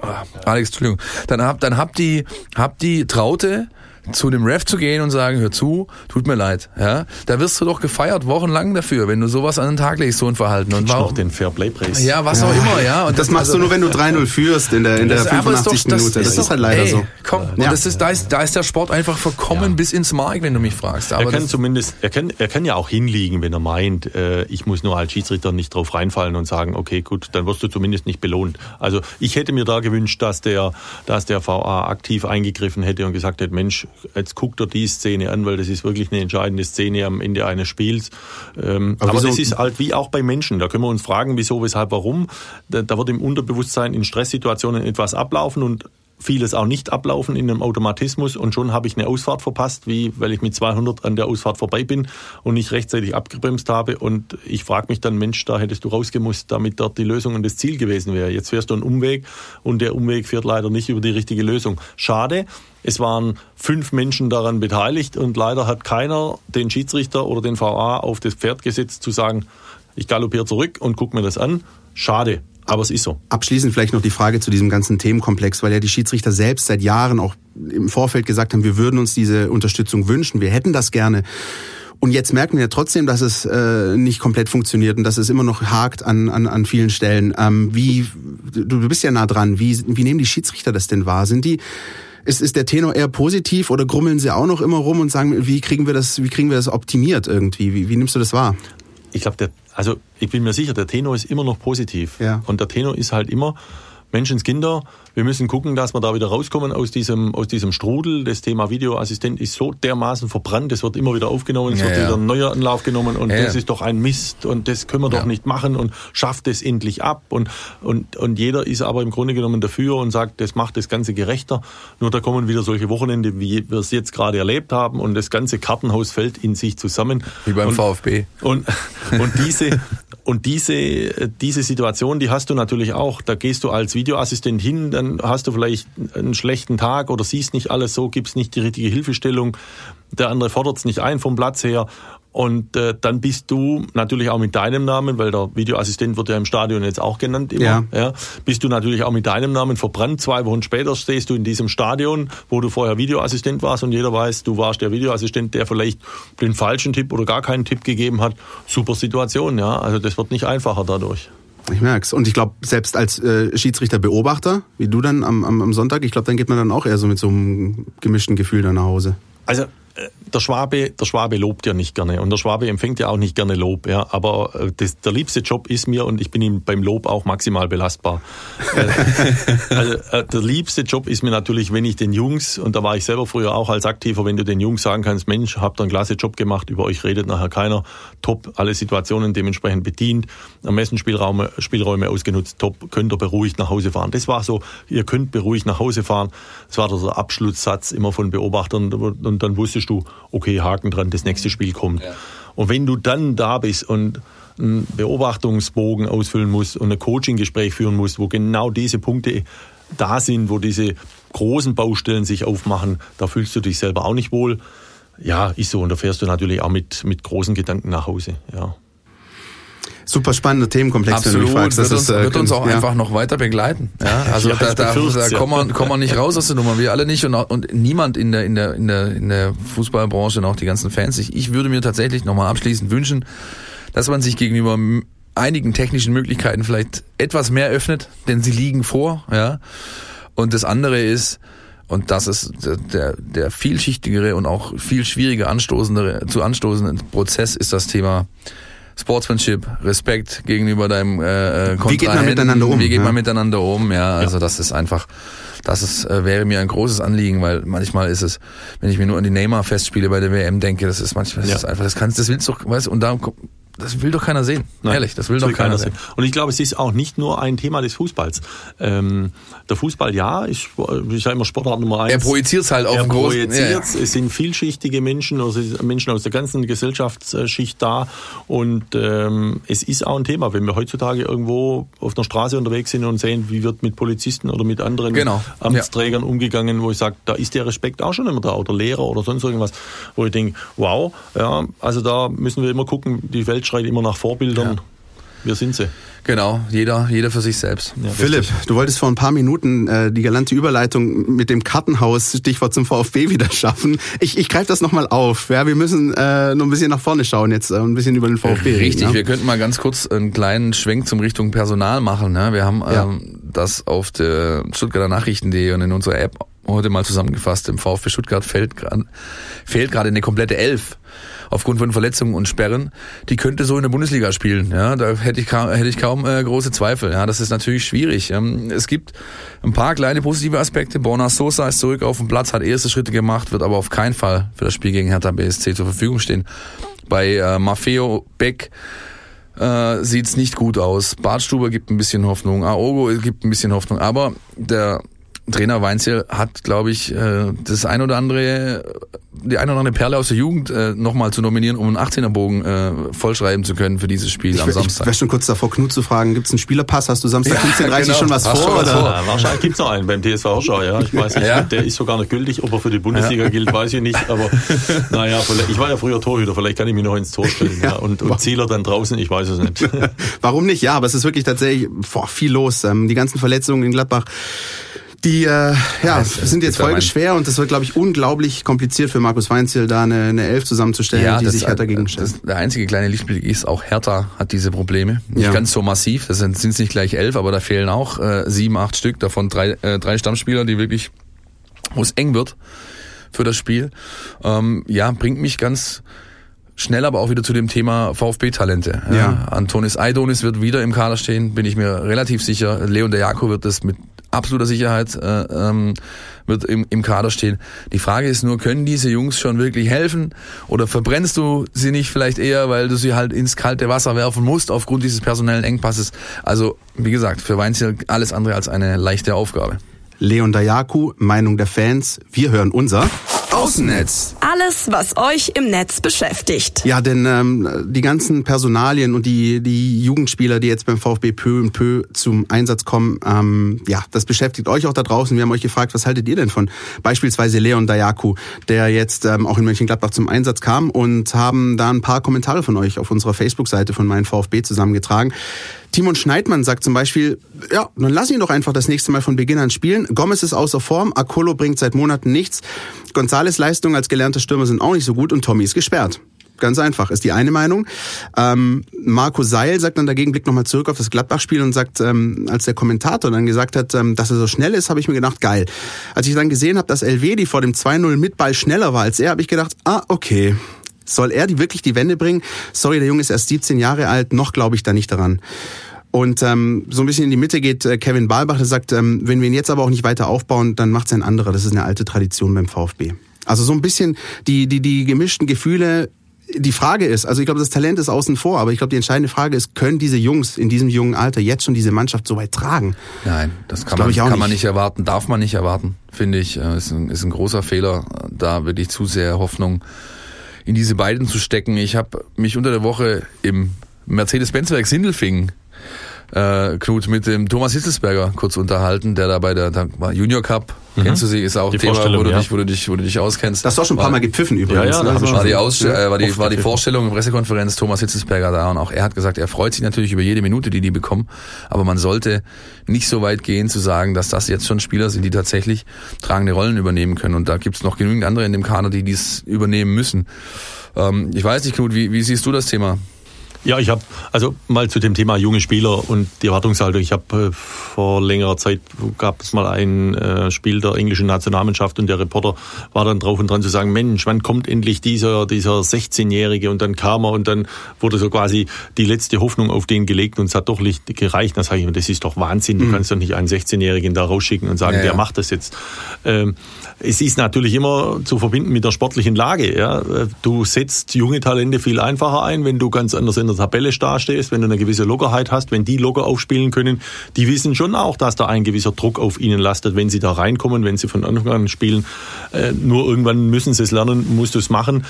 Alex, Entschuldigung, dann hab, dann hab die, hab die Traute, zu dem Ref zu gehen und sagen, hör zu, tut mir leid. Ja, da wirst du doch gefeiert wochenlang dafür, wenn du sowas an den Tag legst, so ein Verhalten. Und warum? noch den Fairplay-Preis. Ja, was ja. auch immer, ja. Und das, das machst also, du nur, wenn du 3-0 führst in der, in der 85. Doch, Minute. Das, das ist, halt leider ey, so. Komm, ja. das ist, da ist, da ist der Sport einfach verkommen ja. bis ins Mark, wenn du mich fragst. Aber er kann zumindest, er kann, er kann ja auch hinliegen, wenn er meint, äh, ich muss nur als Schiedsrichter nicht drauf reinfallen und sagen, okay, gut, dann wirst du zumindest nicht belohnt. Also ich hätte mir da gewünscht, dass der, dass der VA aktiv eingegriffen hätte und gesagt hätte, Mensch, jetzt guckt er die Szene an, weil das ist wirklich eine entscheidende Szene am Ende eines Spiels. Ähm, aber, aber das ist halt wie auch bei Menschen. Da können wir uns fragen, wieso, weshalb, warum. Da, da wird im Unterbewusstsein in Stresssituationen etwas ablaufen und vieles auch nicht ablaufen in einem Automatismus und schon habe ich eine Ausfahrt verpasst, wie weil ich mit 200 an der Ausfahrt vorbei bin und nicht rechtzeitig abgebremst habe und ich frage mich dann, Mensch, da hättest du rausgemusst, damit dort die Lösung und das Ziel gewesen wäre. Jetzt fährst du einen Umweg und der Umweg führt leider nicht über die richtige Lösung. Schade. Es waren fünf Menschen daran beteiligt und leider hat keiner den Schiedsrichter oder den VA auf das Pferd gesetzt zu sagen, ich galoppiere zurück und guck mir das an. Schade. Aber es ist so. Abschließend vielleicht noch die Frage zu diesem ganzen Themenkomplex, weil ja die Schiedsrichter selbst seit Jahren auch im Vorfeld gesagt haben, wir würden uns diese Unterstützung wünschen, wir hätten das gerne. Und jetzt merken wir ja trotzdem, dass es äh, nicht komplett funktioniert und dass es immer noch hakt an, an, an vielen Stellen. Ähm, wie, du, bist ja nah dran, wie, wie nehmen die Schiedsrichter das denn wahr? Sind die ist, ist der Tenor eher positiv oder grummeln sie auch noch immer rum und sagen, wie kriegen wir das, wie kriegen wir das optimiert irgendwie? Wie, wie nimmst du das wahr? Ich glaube, also ich bin mir sicher, der Tenor ist immer noch positiv. Ja. Und der Tenor ist halt immer, Menschenskinder, wir müssen gucken, dass wir da wieder rauskommen aus diesem, aus diesem Strudel. Das Thema Videoassistent ist so dermaßen verbrannt, es wird immer wieder aufgenommen, es ja, wird ja. wieder ein neuer Anlauf genommen und das ist doch ein Mist und das können wir doch nicht machen und schafft es endlich ab. Und, und, und jeder ist aber im Grunde genommen dafür und sagt, das macht das Ganze gerechter. Nur da kommen wieder solche Wochenende, wie wir es jetzt gerade erlebt haben und das ganze Kartenhaus fällt in sich zusammen. Wie beim und, VfB. Und, und diese, und diese, diese Situation, die hast du natürlich auch. Da gehst du als Videoassistent hin, dann hast du vielleicht einen schlechten Tag oder siehst nicht alles so, gibst nicht die richtige Hilfestellung, der andere fordert es nicht ein vom Platz her und äh, dann bist du natürlich auch mit deinem Namen, weil der Videoassistent wird ja im Stadion jetzt auch genannt immer, ja. ja. bist du natürlich auch mit deinem Namen verbrannt. Zwei Wochen später stehst du in diesem Stadion, wo du vorher Videoassistent warst und jeder weiß, du warst der Videoassistent, der vielleicht den falschen Tipp oder gar keinen Tipp gegeben hat. Super Situation, ja. Also das wird nicht einfacher dadurch. Ich merk's. Und ich glaube, selbst als äh, Schiedsrichter-Beobachter, wie du dann am, am, am Sonntag, ich glaube, dann geht man dann auch eher so mit so einem gemischten Gefühl dann nach Hause. Also der Schwabe, der Schwabe lobt ja nicht gerne und der Schwabe empfängt ja auch nicht gerne Lob, ja. Aber äh, das, der liebste Job ist mir und ich bin ihm beim Lob auch maximal belastbar. Äh, also, äh, der liebste Job ist mir natürlich, wenn ich den Jungs und da war ich selber früher auch als Aktiver, wenn du den Jungs sagen kannst, Mensch, habt ihr einen klasse Job gemacht, über euch redet nachher keiner, top, alle Situationen dementsprechend bedient, am besten Spielräume ausgenutzt, top, könnt ihr beruhigt nach Hause fahren. Das war so, ihr könnt beruhigt nach Hause fahren. Das war der Abschlusssatz immer von Beobachtern und dann wusstest du, okay, Haken dran, das nächste Spiel kommt. Ja. Und wenn du dann da bist und einen Beobachtungsbogen ausfüllen musst und ein Coaching-Gespräch führen musst, wo genau diese Punkte da sind, wo diese großen Baustellen sich aufmachen, da fühlst du dich selber auch nicht wohl. Ja, ist so. Und da fährst du natürlich auch mit, mit großen Gedanken nach Hause. Ja super spannender Themenkomplex, Absolut, wenn du mich fragst. Das wird, uns, ist, äh, wird uns auch ja. einfach noch weiter begleiten. Ja, also ja, da, da, da kommen, wir, kommen wir nicht raus aus der Nummer, wir alle nicht und, und niemand in der, in, der, in, der, in der Fußballbranche und auch die ganzen Fans. Ich, ich würde mir tatsächlich nochmal abschließend wünschen, dass man sich gegenüber einigen technischen Möglichkeiten vielleicht etwas mehr öffnet, denn sie liegen vor. Ja. Und das andere ist, und das ist der, der vielschichtigere und auch viel schwieriger anstoßendere, zu anstoßende Prozess ist das Thema Sportsmanship, Respekt gegenüber deinem äh, Wie geht man miteinander um? Wie geht ja. man miteinander um? Ja, also das ist einfach, das ist, äh, wäre mir ein großes Anliegen, weil manchmal ist es, wenn ich mir nur an die Neymar-Festspiele bei der WM denke, das ist manchmal, das Ja. ist einfach, das kannst, das willst du, weißt, und da, das will doch keiner sehen. Nein, Ehrlich, das will doch will keiner sehen. Und ich glaube, es ist auch nicht nur ein Thema des Fußballs. Ähm, der Fußball, ja, ist, ist ja immer Sportart Nummer eins. Er projiziert halt auf er einen großen, projiziert, ja, ja. es sind vielschichtige Menschen, also es Menschen aus der ganzen Gesellschaftsschicht da und ähm, es ist auch ein Thema, wenn wir heutzutage irgendwo auf der Straße unterwegs sind und sehen, wie wird mit Polizisten oder mit anderen Genau, Amtsträgern umgegangen, wo ich sage, da ist der Respekt auch schon immer da oder Lehrer oder sonst irgendwas, wo ich denke, wow, ja, also da müssen wir immer gucken, die Welt schreit immer nach Vorbildern. Wir sind sie. Genau, jeder, jeder für sich selbst. Ja, Philipp, richtig. du wolltest vor ein paar Minuten äh, die galante Überleitung mit dem Kartenhaus, Stichwort zum VfB, wieder schaffen. Ich, ich greife das nochmal auf. Ja, wir müssen äh, noch ein bisschen nach vorne schauen jetzt, äh, ein bisschen über den VfB Richtig, reden. wir könnten mal ganz kurz einen kleinen Schwenk zum Richtung Personal machen. Ne? Wir haben Ja. ähm, das auf der Stuttgarter Nachrichten.de und in unserer App heute mal zusammengefasst. Im VfB Stuttgart fehlt gerade fehlt gerade eine komplette Elf aufgrund von Verletzungen und Sperren. Die könnte so in der Bundesliga spielen. Ja, da hätte ich kaum, hätte ich kaum äh, große Zweifel. Ja, das ist natürlich schwierig. Ähm, es gibt ein paar kleine positive Aspekte. Borna Sosa ist zurück auf dem Platz, hat erste Schritte gemacht, wird aber auf keinen Fall für das Spiel gegen Hertha BSC zur Verfügung stehen. Bei äh, Maffeo Beck äh, sieht's nicht gut aus. Bartstuber gibt ein bisschen Hoffnung, Aogo gibt ein bisschen Hoffnung, aber der Trainer Weinzel hat, glaube ich, äh, das ein oder andere, die ein oder andere Perle aus der Jugend äh, nochmal zu nominieren, um einen 18er-Bogen äh, vollschreiben zu können für dieses Spiel Ich, am ich, ich Samstag. wäre schon kurz davor, Knut zu fragen, gibt's einen Spielerpass? Hast du Samstag Ja, 15.30 genau. schon was Hast vor? schon was oder? vor. Ja, wahrscheinlich gibt's noch einen beim TSV Horschau, ja. Ich weiß nicht, Ja. der ist sogar noch gültig. Ob er für die Bundesliga gilt, weiß ich nicht. Aber naja, vielleicht- ich war ja früher Torhüter, vielleicht kann ich mich noch ins Tor stellen. Ja. Und, und Zieler dann draußen, ich weiß es nicht. Warum nicht? Ja, aber es ist wirklich tatsächlich boah, viel los. Ähm, die ganzen Verletzungen in Gladbach, die äh, ja, es sind jetzt mein- folgenschwer und es wird, glaube ich, unglaublich kompliziert für Markus Weinziel, da eine, eine Elf zusammenzustellen, die sich Hertha gegenstellt. das, der einzige kleine Lichtblick ist, auch Hertha hat diese Probleme. Nicht Ja. ganz so massiv, das sind es nicht gleich elf, aber da fehlen auch äh, sieben, acht Stück, davon drei, äh, drei Stammspieler, die wirklich, wo es eng wird für das Spiel. Ähm, ja, bringt mich ganz schnell aber auch wieder zu dem Thema VfB-Talente. Ja. Antonis Aidonis wird wieder im Kader stehen, bin ich mir relativ sicher. Leon der Jako wird das mit absoluter Sicherheit äh, ähm, wird im, im Kader stehen. Die Frage ist nur, können diese Jungs schon wirklich helfen oder verbrennst du sie nicht vielleicht eher, weil du sie halt ins kalte Wasser werfen musst aufgrund dieses personellen Engpasses? Also, wie gesagt, für Weinziel alles andere als eine leichte Aufgabe. Leon Dayaku, Meinung der Fans. Wir hören unser Außennetz. Alles, was euch im Netz beschäftigt. Ja, denn ähm, die ganzen Personalien und die, die Jugendspieler, die jetzt beim VfB peu und peu zum Einsatz kommen, ähm, ja, das beschäftigt euch auch da draußen. Wir haben euch gefragt, was haltet ihr denn von beispielsweise Leon Dayaku, der jetzt ähm, auch in Mönchengladbach zum Einsatz kam und haben da ein paar Kommentare von euch auf unserer Facebook-Seite von meinem VfB zusammengetragen. Timon Schneidmann sagt zum Beispiel, ja, dann lass ihn doch einfach das nächste Mal von Beginn an spielen. Gomez ist außer Form, Akolo bringt seit Monaten nichts. Gonzales Leistungen als gelernter Stürmer sind auch nicht so gut und Tommy ist gesperrt. Ganz einfach, ist die eine Meinung. Ähm, Marco Seil sagt dann dagegen, blickt nochmal zurück auf das Gladbach-Spiel und sagt, ähm, als der Kommentator dann gesagt hat, ähm, dass er so schnell ist, habe ich mir gedacht, geil. Als ich dann gesehen habe, dass Elvedi vor dem 2-0 mit Ball schneller war als er, habe ich gedacht, ah, okay. Soll er die wirklich die Wende bringen? Sorry, der Junge ist erst 17 Jahre alt, noch glaube ich da nicht daran. Und ähm, so ein bisschen in die Mitte geht äh, Kevin Balbach, der sagt, ähm, wenn wir ihn jetzt aber auch nicht weiter aufbauen, dann macht es ein anderer. Das ist eine alte Tradition beim VfB. Also so ein bisschen die, die, die gemischten Gefühle. Die Frage ist, also ich glaube, das Talent ist außen vor, aber ich glaube, die entscheidende Frage ist, können diese Jungs in diesem jungen Alter jetzt schon diese Mannschaft so weit tragen? Nein, das kann, glaub man, kann man nicht. nicht erwarten, darf man nicht erwarten, finde ich. Äh, Ist ein, ist ein großer Fehler, da wirklich zu sehr Hoffnung in diese beiden zu stecken. Ich habe mich unter der Woche im Mercedes-Benz-Werk Sindelfingen äh, Knut mit dem Thomas Hitzelsberger kurz unterhalten, der da bei der Junior Cup, kennst du sie, ist auch Die Thema, wo Vorstellung, du, ja. dich, wo, du dich, wo du dich auskennst. Das ist auch schon ein paar War- Mal gepfiffen übrigens. Ja, ja, ne? Also war die, ja. äh, war, die, war die. Vorstellung in der Pressekonferenz Thomas Hitzelsberger da und auch er hat gesagt, er freut sich natürlich über jede Minute, die die bekommen, aber man sollte nicht so weit gehen zu sagen, dass das jetzt schon Spieler sind, die tatsächlich tragende Rollen übernehmen können und da gibt's noch genügend andere in dem Kader, die dies übernehmen müssen. Ähm, ich weiß nicht, Knut, wie, wie siehst du das Thema? Ja, ich habe also mal zu dem Thema junge Spieler und die Erwartungshaltung. Ich habe äh, vor längerer Zeit gab es mal ein äh, Spiel der englischen Nationalmannschaft und der Reporter war dann drauf und dran zu sagen, Mensch, wann kommt endlich dieser dieser 16-Jährige und dann kam er und dann wurde so quasi die letzte Hoffnung auf den gelegt und es hat doch nicht gereicht. Da sage ich mir, das ist doch Wahnsinn. Du mhm. kannst doch nicht einen 16-Jährigen da rausschicken und sagen, ja, der ja. macht das jetzt. Ähm, es ist natürlich immer zu verbinden mit der sportlichen Lage. Ja. Du setzt junge Talente viel einfacher ein, wenn du ganz anders in der Tabelle dastehst, wenn du eine gewisse Lockerheit hast, wenn die locker aufspielen können. Die wissen schon auch, dass da ein gewisser Druck auf ihnen lastet, wenn sie da reinkommen, wenn sie von Anfang an spielen. Äh, nur irgendwann müssen sie es lernen, musst du es machen.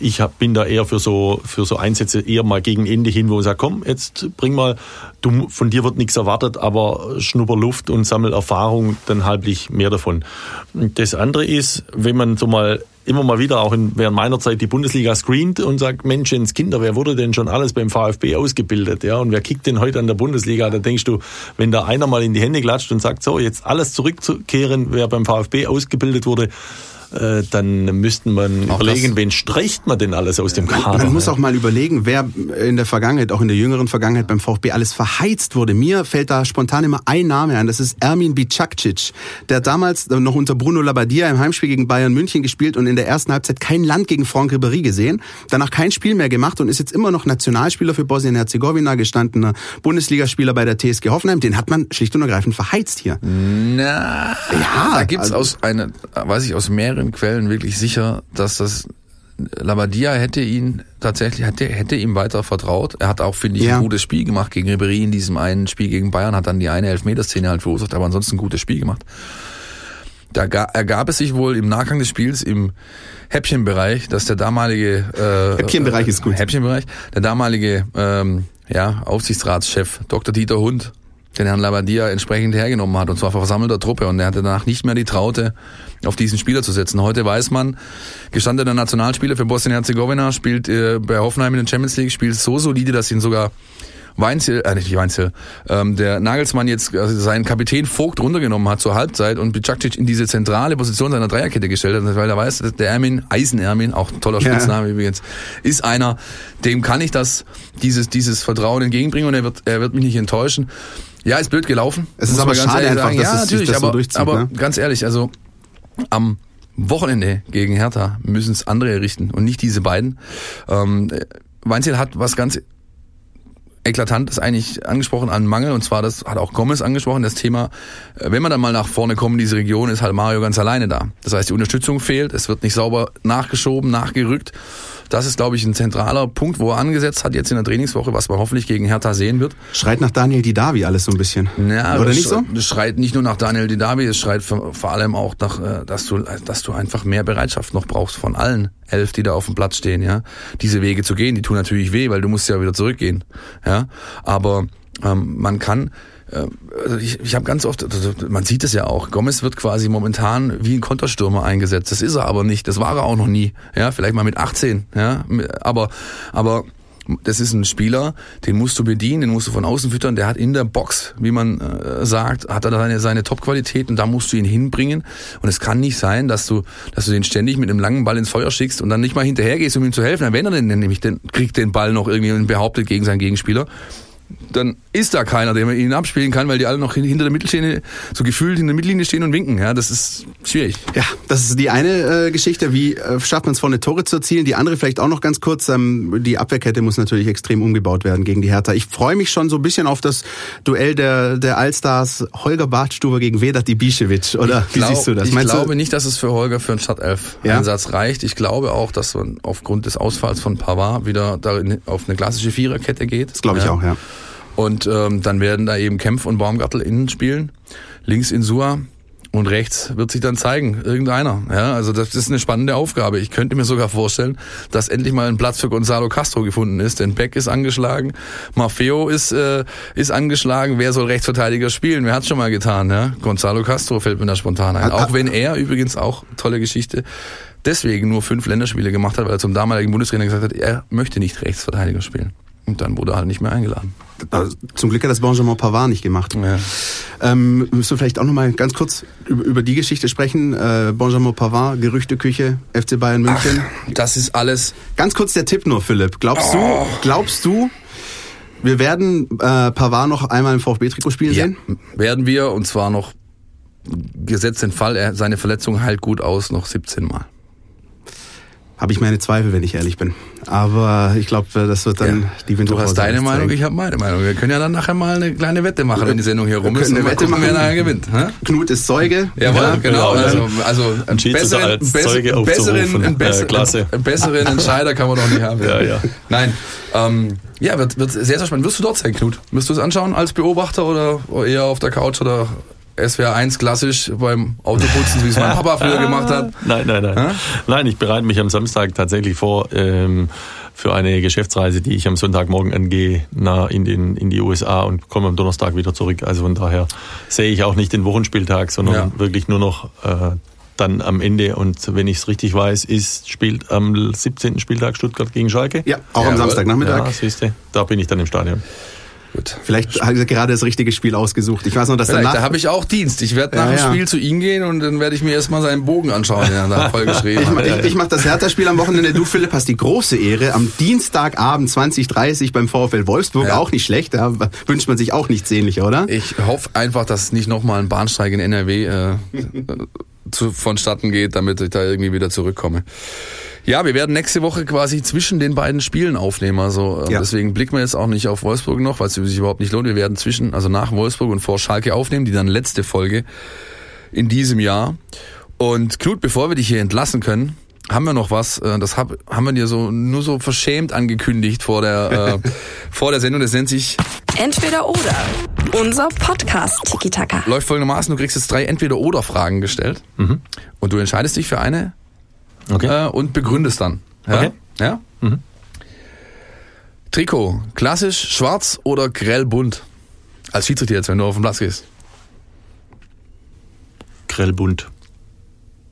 Ich bin da eher für so, für so Einsätze eher mal gegen Ende hin, wo ich sage, komm, jetzt bring mal, du, von dir wird nichts erwartet, aber schnupper Luft und sammel Erfahrung, dann halte ich mehr davon. Das andere ist, wenn man so mal immer mal wieder auch in, während meiner Zeit die Bundesliga screent und sagt, Menschenskinder, wer wurde denn schon alles beim VfB ausgebildet? Ja, und wer kickt denn heute an der Bundesliga? Da denkst du, wenn da einer mal in die Hände klatscht und sagt, so, jetzt alles zurückzukehren, wer beim VfB ausgebildet wurde, äh, dann müssten man auch überlegen, das, wen streicht man denn alles aus dem Kader? Man muss auch mal überlegen, wer in der Vergangenheit, auch in der jüngeren Vergangenheit beim VfB alles verheizt wurde. Mir fällt da spontan immer ein Name ein, das ist Ermin Bicakcic, der damals noch unter Bruno Labbadia im Heimspiel gegen Bayern München gespielt und in der ersten Halbzeit kein Land gegen Franck Ribéry gesehen, danach kein Spiel mehr gemacht und ist jetzt immer noch Nationalspieler für Bosnien-Herzegowina, gestandener Bundesligaspieler bei der TSG Hoffenheim. Den hat man schlicht und ergreifend verheizt hier. Na, ja, da gibt's also, aus einer, weiß ich aus mehreren mehreren Quellen wirklich sicher, dass das Labadia hätte ihn tatsächlich, hätte, hätte ihm weiter vertraut. Er hat auch, finde ich, ja. ein gutes Spiel gemacht gegen Ribéry in diesem einen Spiel gegen Bayern, hat dann die eine Elfmeterszene halt verursacht, aber ansonsten ein gutes Spiel gemacht. Da ergab es sich wohl im Nachgang des Spiels im Häppchenbereich, dass der damalige äh, Häppchenbereich ist gut. Häppchenbereich, der damalige ähm, ja, Aufsichtsratschef Dr. Dieter Hund den Herrn Labadia entsprechend hergenommen hat, und zwar versammelter Truppe. Und er hatte danach nicht mehr die Traute, auf diesen Spieler zu setzen. Heute weiß man, gestandener Nationalspieler für Bosnien-Herzegowina, spielt äh, bei Hoffenheim in der Champions League, spielt so solide, dass ihn sogar Weinzel, äh, nicht Weinzel, ähm, der Nagelsmann jetzt also seinen Kapitän Vogt runtergenommen hat zur Halbzeit und Bicakcic in diese zentrale Position seiner Dreierkette gestellt hat, weil er weiß, der Ermin, Eisen-Ermin, auch ein toller Spitzname ja. übrigens, ist einer, dem kann ich das, dieses, dieses Vertrauen entgegenbringen und er wird, er wird mich nicht enttäuschen. Ja, ist blöd gelaufen. Es ist aber schade einfach, sagen. dass ja, es natürlich, das aber, so durchzieht. Aber ne? ganz ehrlich, also am Wochenende gegen Hertha müssen es andere richten und nicht diese beiden. Ähm, Weinziel hat was ganz Eklatantes eigentlich angesprochen an Mangel und zwar das hat auch Gomez angesprochen, das Thema, äh, wenn man dann mal nach vorne kommt in diese Region, ist halt Mario ganz alleine da. Das heißt, die Unterstützung fehlt, es wird nicht sauber nachgeschoben, nachgerückt das ist, glaube ich, ein zentraler Punkt, wo er angesetzt hat jetzt in der Trainingswoche, was man hoffentlich gegen Hertha sehen wird. Schreit nach Daniel Didavi alles so ein bisschen. Ja, Oder nicht so? Das schreit nicht nur nach Daniel Didavi, es schreit vor allem auch nach, äh, dass du, dass du einfach mehr Bereitschaft noch brauchst von allen elf, die da auf dem Platz stehen, ja. Diese Wege zu gehen, die tun natürlich weh, weil du musst ja wieder zurückgehen, ja. Aber ähm, man kann also ich, ich habe ganz oft, also man sieht es ja auch, Gomez wird quasi momentan wie ein Konterstürmer eingesetzt. Das ist er aber nicht, das war er auch noch nie. Ja, vielleicht mal mit 18, ja, aber aber das ist ein Spieler, den musst du bedienen, den musst du von außen füttern, der hat in der Box, wie man äh, sagt, hat er seine, seine Top-Qualität und da musst du ihn hinbringen. Und es kann nicht sein, dass du, dass du den ständig mit einem langen Ball ins Feuer schickst und dann nicht mal hinterher gehst, um ihm zu helfen. Wenn er denn nämlich den, kriegt den Ball noch irgendwie und behauptet gegen seinen Gegenspieler dann ist da keiner, der ihn abspielen kann, weil die alle noch hinter der Mittellinie, so gefühlt in der Mittellinie stehen und winken. Ja, das ist schwierig. Ja, das ist die eine äh, Geschichte. Wie äh, schafft man es vorne Tore zu erzielen? Die andere vielleicht auch noch ganz kurz. Ähm, die Abwehrkette muss natürlich extrem umgebaut werden gegen die Hertha. Ich freue mich schon so ein bisschen auf das Duell der, der Allstars Holger Bartstuber gegen Vedat Ibišević. Oder ich wie siehst du das? Ich Meinst glaube du? nicht, dass es für Holger für einen Stadtelf-Einsatz ja? reicht. Ich glaube auch, dass man aufgrund des Ausfalls von Pavard wieder da auf eine klassische Viererkette geht. Das glaube ich ja. auch, ja. Und ähm, dann werden da eben Kempf und Baumgartel innen spielen. Links Insua und rechts wird sich dann zeigen, irgendeiner. Ja, also das ist eine spannende Aufgabe. Ich könnte mir sogar vorstellen, dass endlich mal ein Platz für Gonzalo Castro gefunden ist. Denn Beck ist angeschlagen, Maffeo ist, äh, ist angeschlagen. Wer soll Rechtsverteidiger spielen? Wer hat schon mal getan? Ja? Gonzalo Castro fällt mir da spontan ein. Auch wenn er übrigens auch, tolle Geschichte, deswegen nur fünf Länderspiele gemacht hat, weil er zum damaligen Bundestrainer gesagt hat, er möchte nicht Rechtsverteidiger spielen. Und dann wurde er halt nicht mehr eingeladen. Zum Glück hat das Benjamin Pavard nicht gemacht. Ja. Ähm, müssen wir vielleicht auch noch mal ganz kurz über, über die Geschichte sprechen. Äh, Benjamin Pavard, Gerüchteküche, FC Bayern München. Ach, das ist alles. Ganz kurz der Tipp nur, Philipp. Glaubst oh. du, glaubst du, Wir werden äh, Pavard noch einmal im VfB-Trikot spielen Ja, sehen. werden wir und zwar noch gesetzt den Fall, er, seine Verletzung heilt gut aus, noch 17 Mal. Habe ich meine Zweifel, wenn ich ehrlich bin. Aber ich glaube, das wird dann Ja. die Du Winterpause hast deine Meinung, ich habe meine Meinung. Wir können ja dann nachher mal eine kleine Wette machen, wenn die Sendung hier rum Wir ist. eine Wette gucken, wer machen. nachher gewinnt. Hä? Knut ist Zeuge. Jawohl, Ja, genau. Also, also einen besseren, besseren, aufzurufen. einen, besseren, klasse. einen besseren Entscheider kann man doch nicht haben. Ja, ja. Nein. Ähm, ja, wird, wird sehr, sehr spannend. Wirst du dort sein, Knut? Wirst du es anschauen als Beobachter oder eher auf der Couch oder SWR 1 klassisch beim Autoputzen, wie es mein Papa früher gemacht hat? Nein, nein, nein. Hä? Nein, ich bereite mich am Samstag tatsächlich vor ähm, für eine Geschäftsreise, die ich am Sonntagmorgen angehe, na, in, den, in die USA und komme am Donnerstag wieder zurück. Also von daher sehe ich auch nicht den Wochenspieltag, sondern Ja. wirklich nur noch äh, dann am Ende. Und wenn ich es richtig weiß, ist, spielt am 17. Spieltag Stuttgart gegen Schalke. Ja, auch am Jawohl. Samstagnachmittag. Ja, siehste, da bin ich dann im Stadion. Gut. Vielleicht hat er gerade das richtige Spiel ausgesucht. Ich weiß noch, dass Vielleicht, danach... da habe ich auch Dienst. Ich werde nach Ja, dem ja. Spiel zu ihm gehen und dann werde ich mir erstmal seinen Bogen anschauen, den er da voll geschrieben Ich, hat. mach- ich, ich mache das Hertha-Spiel am Wochenende. Du, Philipp, hast die große Ehre. Am Dienstagabend 20.30 beim VfL Wolfsburg. Ja. Auch nicht schlecht. Da wünscht man sich auch nichts ähnlicher, oder? Ich hoffe einfach, dass nicht nochmal ein Bahnsteig in NRW äh, zu, vonstatten geht, damit ich da irgendwie wieder zurückkomme. Ja, wir werden nächste Woche quasi zwischen den beiden Spielen aufnehmen. Also äh, Ja. deswegen blicken wir jetzt auch nicht auf Wolfsburg noch, weil es sich überhaupt nicht lohnt. Wir werden zwischen, also nach Wolfsburg und vor Schalke aufnehmen, die dann letzte Folge in diesem Jahr. Und Knut, bevor wir dich hier entlassen können, haben wir noch was, äh, das hab, haben wir dir so nur so verschämt angekündigt vor der, äh, vor der Sendung. Das nennt sich Entweder oder. Unser Podcast Tiki Taka. läuft folgendermaßen, du kriegst jetzt drei Entweder-Oder-Fragen gestellt und du entscheidest dich für eine Okay. äh, und begründest dann. Ja? Okay. Ja? Trikot, klassisch, schwarz oder grell bunt? Als Schiedsrichter jetzt, wenn du auf den Platz gehst. Grellbunt.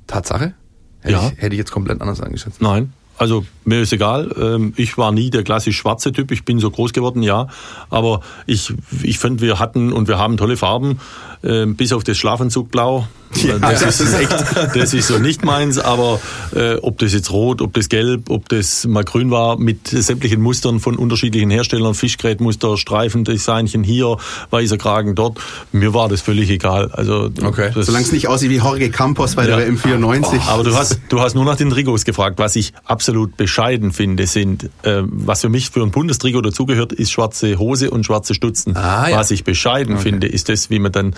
Tatsache? Hätte, Ja. ich, hätte ich jetzt komplett anders eingeschätzt. Nein. Also mir ist egal. Ähm, Ich war nie der klassisch schwarze Typ. Ich bin so groß geworden, ja. Aber ich, ich finde, wir hatten und wir haben tolle Farben, ähm, bis auf das Schlafanzugblau. Ja, das, das ist echt, das ist so nicht meins. Aber äh, ob das jetzt rot, ob das gelb, ob das mal grün war, mit sämtlichen Mustern von unterschiedlichen Herstellern, Fischgrätmuster, Streifendesignchen hier, weißer Kragen dort, mir war das völlig egal. Also Okay. Solange es nicht aussieht wie Jorge Campos bei Ja. der M94. aber du hast, du hast nur nach den Trikots gefragt. Was ich absolut bescheiden finde, sind, äh, was für mich für ein Bundestrikot dazugehört, ist schwarze Hose und schwarze Stutzen. Ah, ja. Was ich bescheiden finde, ist das, wie man dann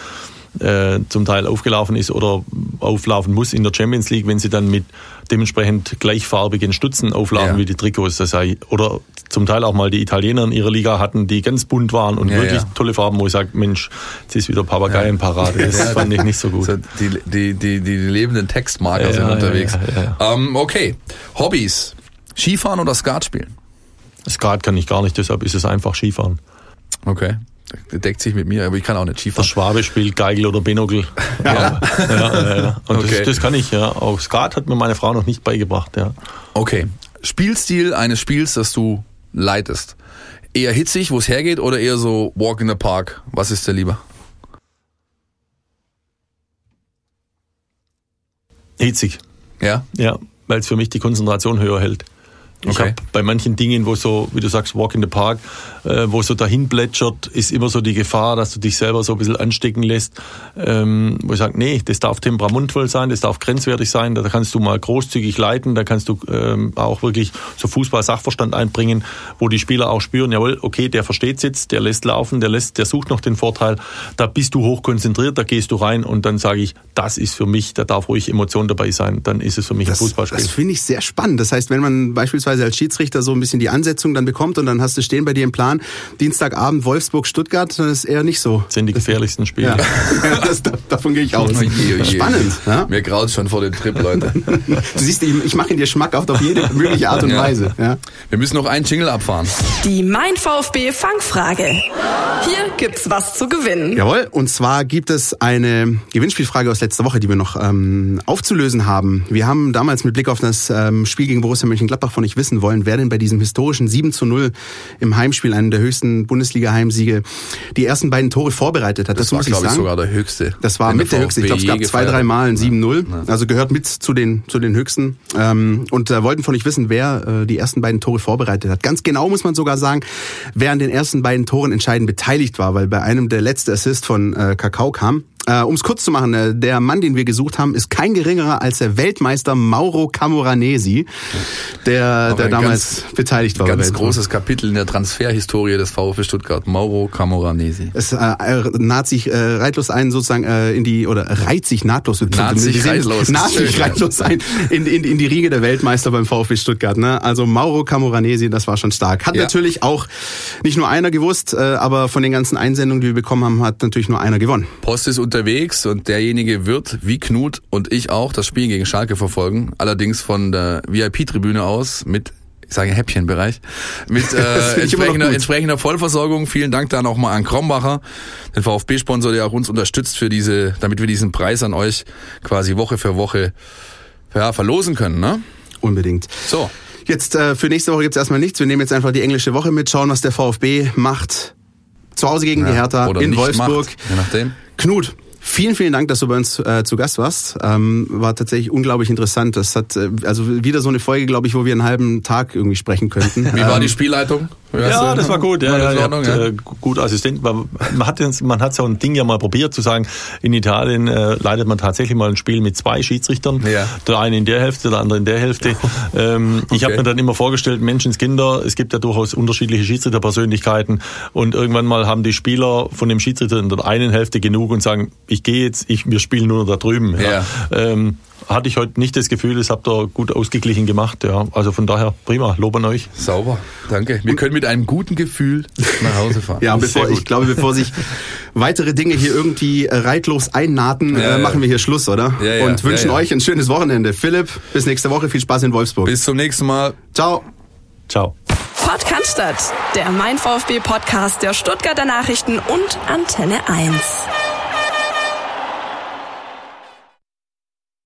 äh, zum Teil aufgelaufen ist oder auflaufen muss in der Champions League, wenn sie dann mit dementsprechend gleichfarbigen Stutzen auflaufen Ja. wie die Trikots. Das sei, oder zum Teil auch mal die Italiener in ihrer Liga hatten, die ganz bunt waren und Ja, wirklich ja. tolle Farben, wo ich sage, Mensch, jetzt ist wieder Papageienparade. Das fand ich nicht so gut. So, die, die, die, die lebenden Textmarker sind unterwegs. Ähm, okay. Hobbys. Skifahren oder Skat spielen? Skat kann ich gar nicht, deshalb ist es einfach Skifahren. Okay. Deckt sich mit mir, aber ich kann auch nicht Der Skifahren. Schwabe spielt Geigel oder Binokel. Ja, ja, ja, ja. Und Okay. das, das kann ich, ja. Auch Skat hat mir meine Frau noch nicht beigebracht, ja. Okay. Spielstil eines Spiels, das du leitest. Eher hitzig, wo es hergeht, oder eher so Walk in the Park? Was ist dir lieber? Hitzig. Ja? Ja, weil es für mich die Konzentration höher hält. Ich Okay. hab bei manchen Dingen, wo so, wie du sagst, Walk in the Park, äh, wo so dahin plätschert, ist immer so die Gefahr, dass du dich selber so ein bisschen anstecken lässt. Ähm, wo ich sage, nee, das darf temperamentvoll sein, das darf grenzwertig sein, da kannst du mal großzügig leiten, da kannst du ähm, auch wirklich so Fußball-Sachverstand einbringen, wo die Spieler auch spüren, jawohl, okay, der versteht's jetzt, der lässt laufen, der lässt, der sucht noch den Vorteil, da bist du hochkonzentriert, da gehst du rein und dann sage ich, das ist für mich, da darf ruhig Emotion dabei sein, dann ist es für mich Das, ein Fußballspiel. das finde ich sehr spannend. Das heißt, wenn man beispielsweise als Schiedsrichter so ein bisschen die Ansetzung dann bekommt und dann hast du stehen bei dir im Plan, Dienstagabend Wolfsburg, Stuttgart, dann ist eher nicht so. Das sind die gefährlichsten Spiele. Ja, das, davon gehe ich aus. Oje. Spannend. Ja? Mir graut schon vor dem Trip, Leute. Du siehst, ich, ich mache ihn dir schmackhaft auf jede mögliche Art und Ja. Weise. Ja? Wir müssen noch einen Jingle abfahren. Die Mein VfB Fangfrage. Hier gibt's was zu gewinnen. Jawohl, und zwar gibt es eine Gewinnspielfrage aus letzter Woche, die wir noch ähm, aufzulösen haben. Wir haben damals mit Blick auf das ähm, Spiel gegen Borussia Mönchengladbach von Ich wissen wollen, wer denn bei diesem historischen 7 zu 0 im Heimspiel, einem der höchsten Bundesliga-Heimsiege, die ersten beiden Tore vorbereitet hat. Das, das war, muss ich glaube ich, sagen. sogar der höchste. Das war mit der höchste. Ich glaube, es gab zwei, drei. Mal ein Ja. 7-0. Ja. Also gehört mit zu den, zu den höchsten. Ähm, und äh, wollten von euch wissen, wer äh, die ersten beiden Tore vorbereitet hat. Ganz genau muss man sogar sagen, wer an den ersten beiden Toren entscheidend beteiligt war, weil bei einem der letzte Assist von äh, Kakao kam. Äh, um es kurz zu machen, äh, der Mann, den wir gesucht haben, ist kein geringerer als der Weltmeister Mauro Camoranesi, der, der ein damals ganz- beteiligt war. bei Ganz großes Kapitel in der Transferhistorie des VfB Stuttgart. Mauro Camoranesi. Es äh, naht sich äh, reitlos ein, sozusagen äh, in die, oder reiht sich nahtlos. Naht sich reitlos, Naht sich reitlos ein in, in, in die Riege der Weltmeister beim VfB Stuttgart. Ne? Also Mauro Camoranesi, das war schon stark. Hat Ja. natürlich auch nicht nur einer gewusst, äh, aber von den ganzen Einsendungen, die wir bekommen haben, hat natürlich nur einer gewonnen. Post ist unterwegs und derjenige wird, wie Knut und ich auch, das Spiel gegen Schalke verfolgen. Allerdings von der VIP-Tribüne aus mit ich sage Häppchenbereich, mit äh, entsprechender, entsprechender Vollversorgung. Vielen Dank da nochmal an Krombacher, den VfB-Sponsor, der auch uns unterstützt für diese, damit wir diesen Preis an euch quasi Woche für Woche ja, verlosen können. Ne? Unbedingt. So, Jetzt äh, für nächste Woche gibt's erstmal nichts. Wir nehmen jetzt einfach die englische Woche mit, schauen, was der VfB macht. Zu Hause gegen die Ja, Hertha oder in Wolfsburg. macht, je nachdem. Knut, vielen, vielen Dank, dass du bei uns äh, zu Gast warst. Ähm, war tatsächlich unglaublich interessant. Das hat äh, also wieder so eine Folge, glaube ich, wo wir einen halben Tag irgendwie sprechen könnten. wie war Ähm, die Spielleitung? Ja, das war gut. Ja, ja, Ordnung, habt, ja? äh, gut Assistent. Man hat, man hat so ein Ding ja mal probiert zu sagen, in Italien äh, leitet man tatsächlich mal ein Spiel mit zwei Schiedsrichtern. Ja. Der eine in der Hälfte, der andere in der Hälfte. Ähm, Ich habe Okay. mir dann immer vorgestellt, Menschenskinder, es gibt ja durchaus unterschiedliche Schiedsrichterpersönlichkeiten und irgendwann mal haben die Spieler von dem Schiedsrichter in der einen Hälfte genug und sagen, ich gehe jetzt, ich, wir spielen nur noch da drüben. Ja. Ähm, hatte ich heute nicht das Gefühl, das habt ihr gut ausgeglichen gemacht. Ja. Also von daher prima, Lob an euch. Sauber, danke. Wir können mit einem guten Gefühl nach Hause fahren. Ja, bevor, ich glaube, bevor sich weitere Dinge hier irgendwie äh, reitlos einnahten, Ja, äh, machen wir hier Schluss, oder? Ja, ja, und wünschen ja, ja. euch ein schönes Wochenende. Philipp, bis nächste Woche. Viel Spaß in Wolfsburg. Bis zum nächsten Mal. Ciao. Ciao. Podcast, der Mein VfB Podcast der Stuttgarter Nachrichten und Antenne 1.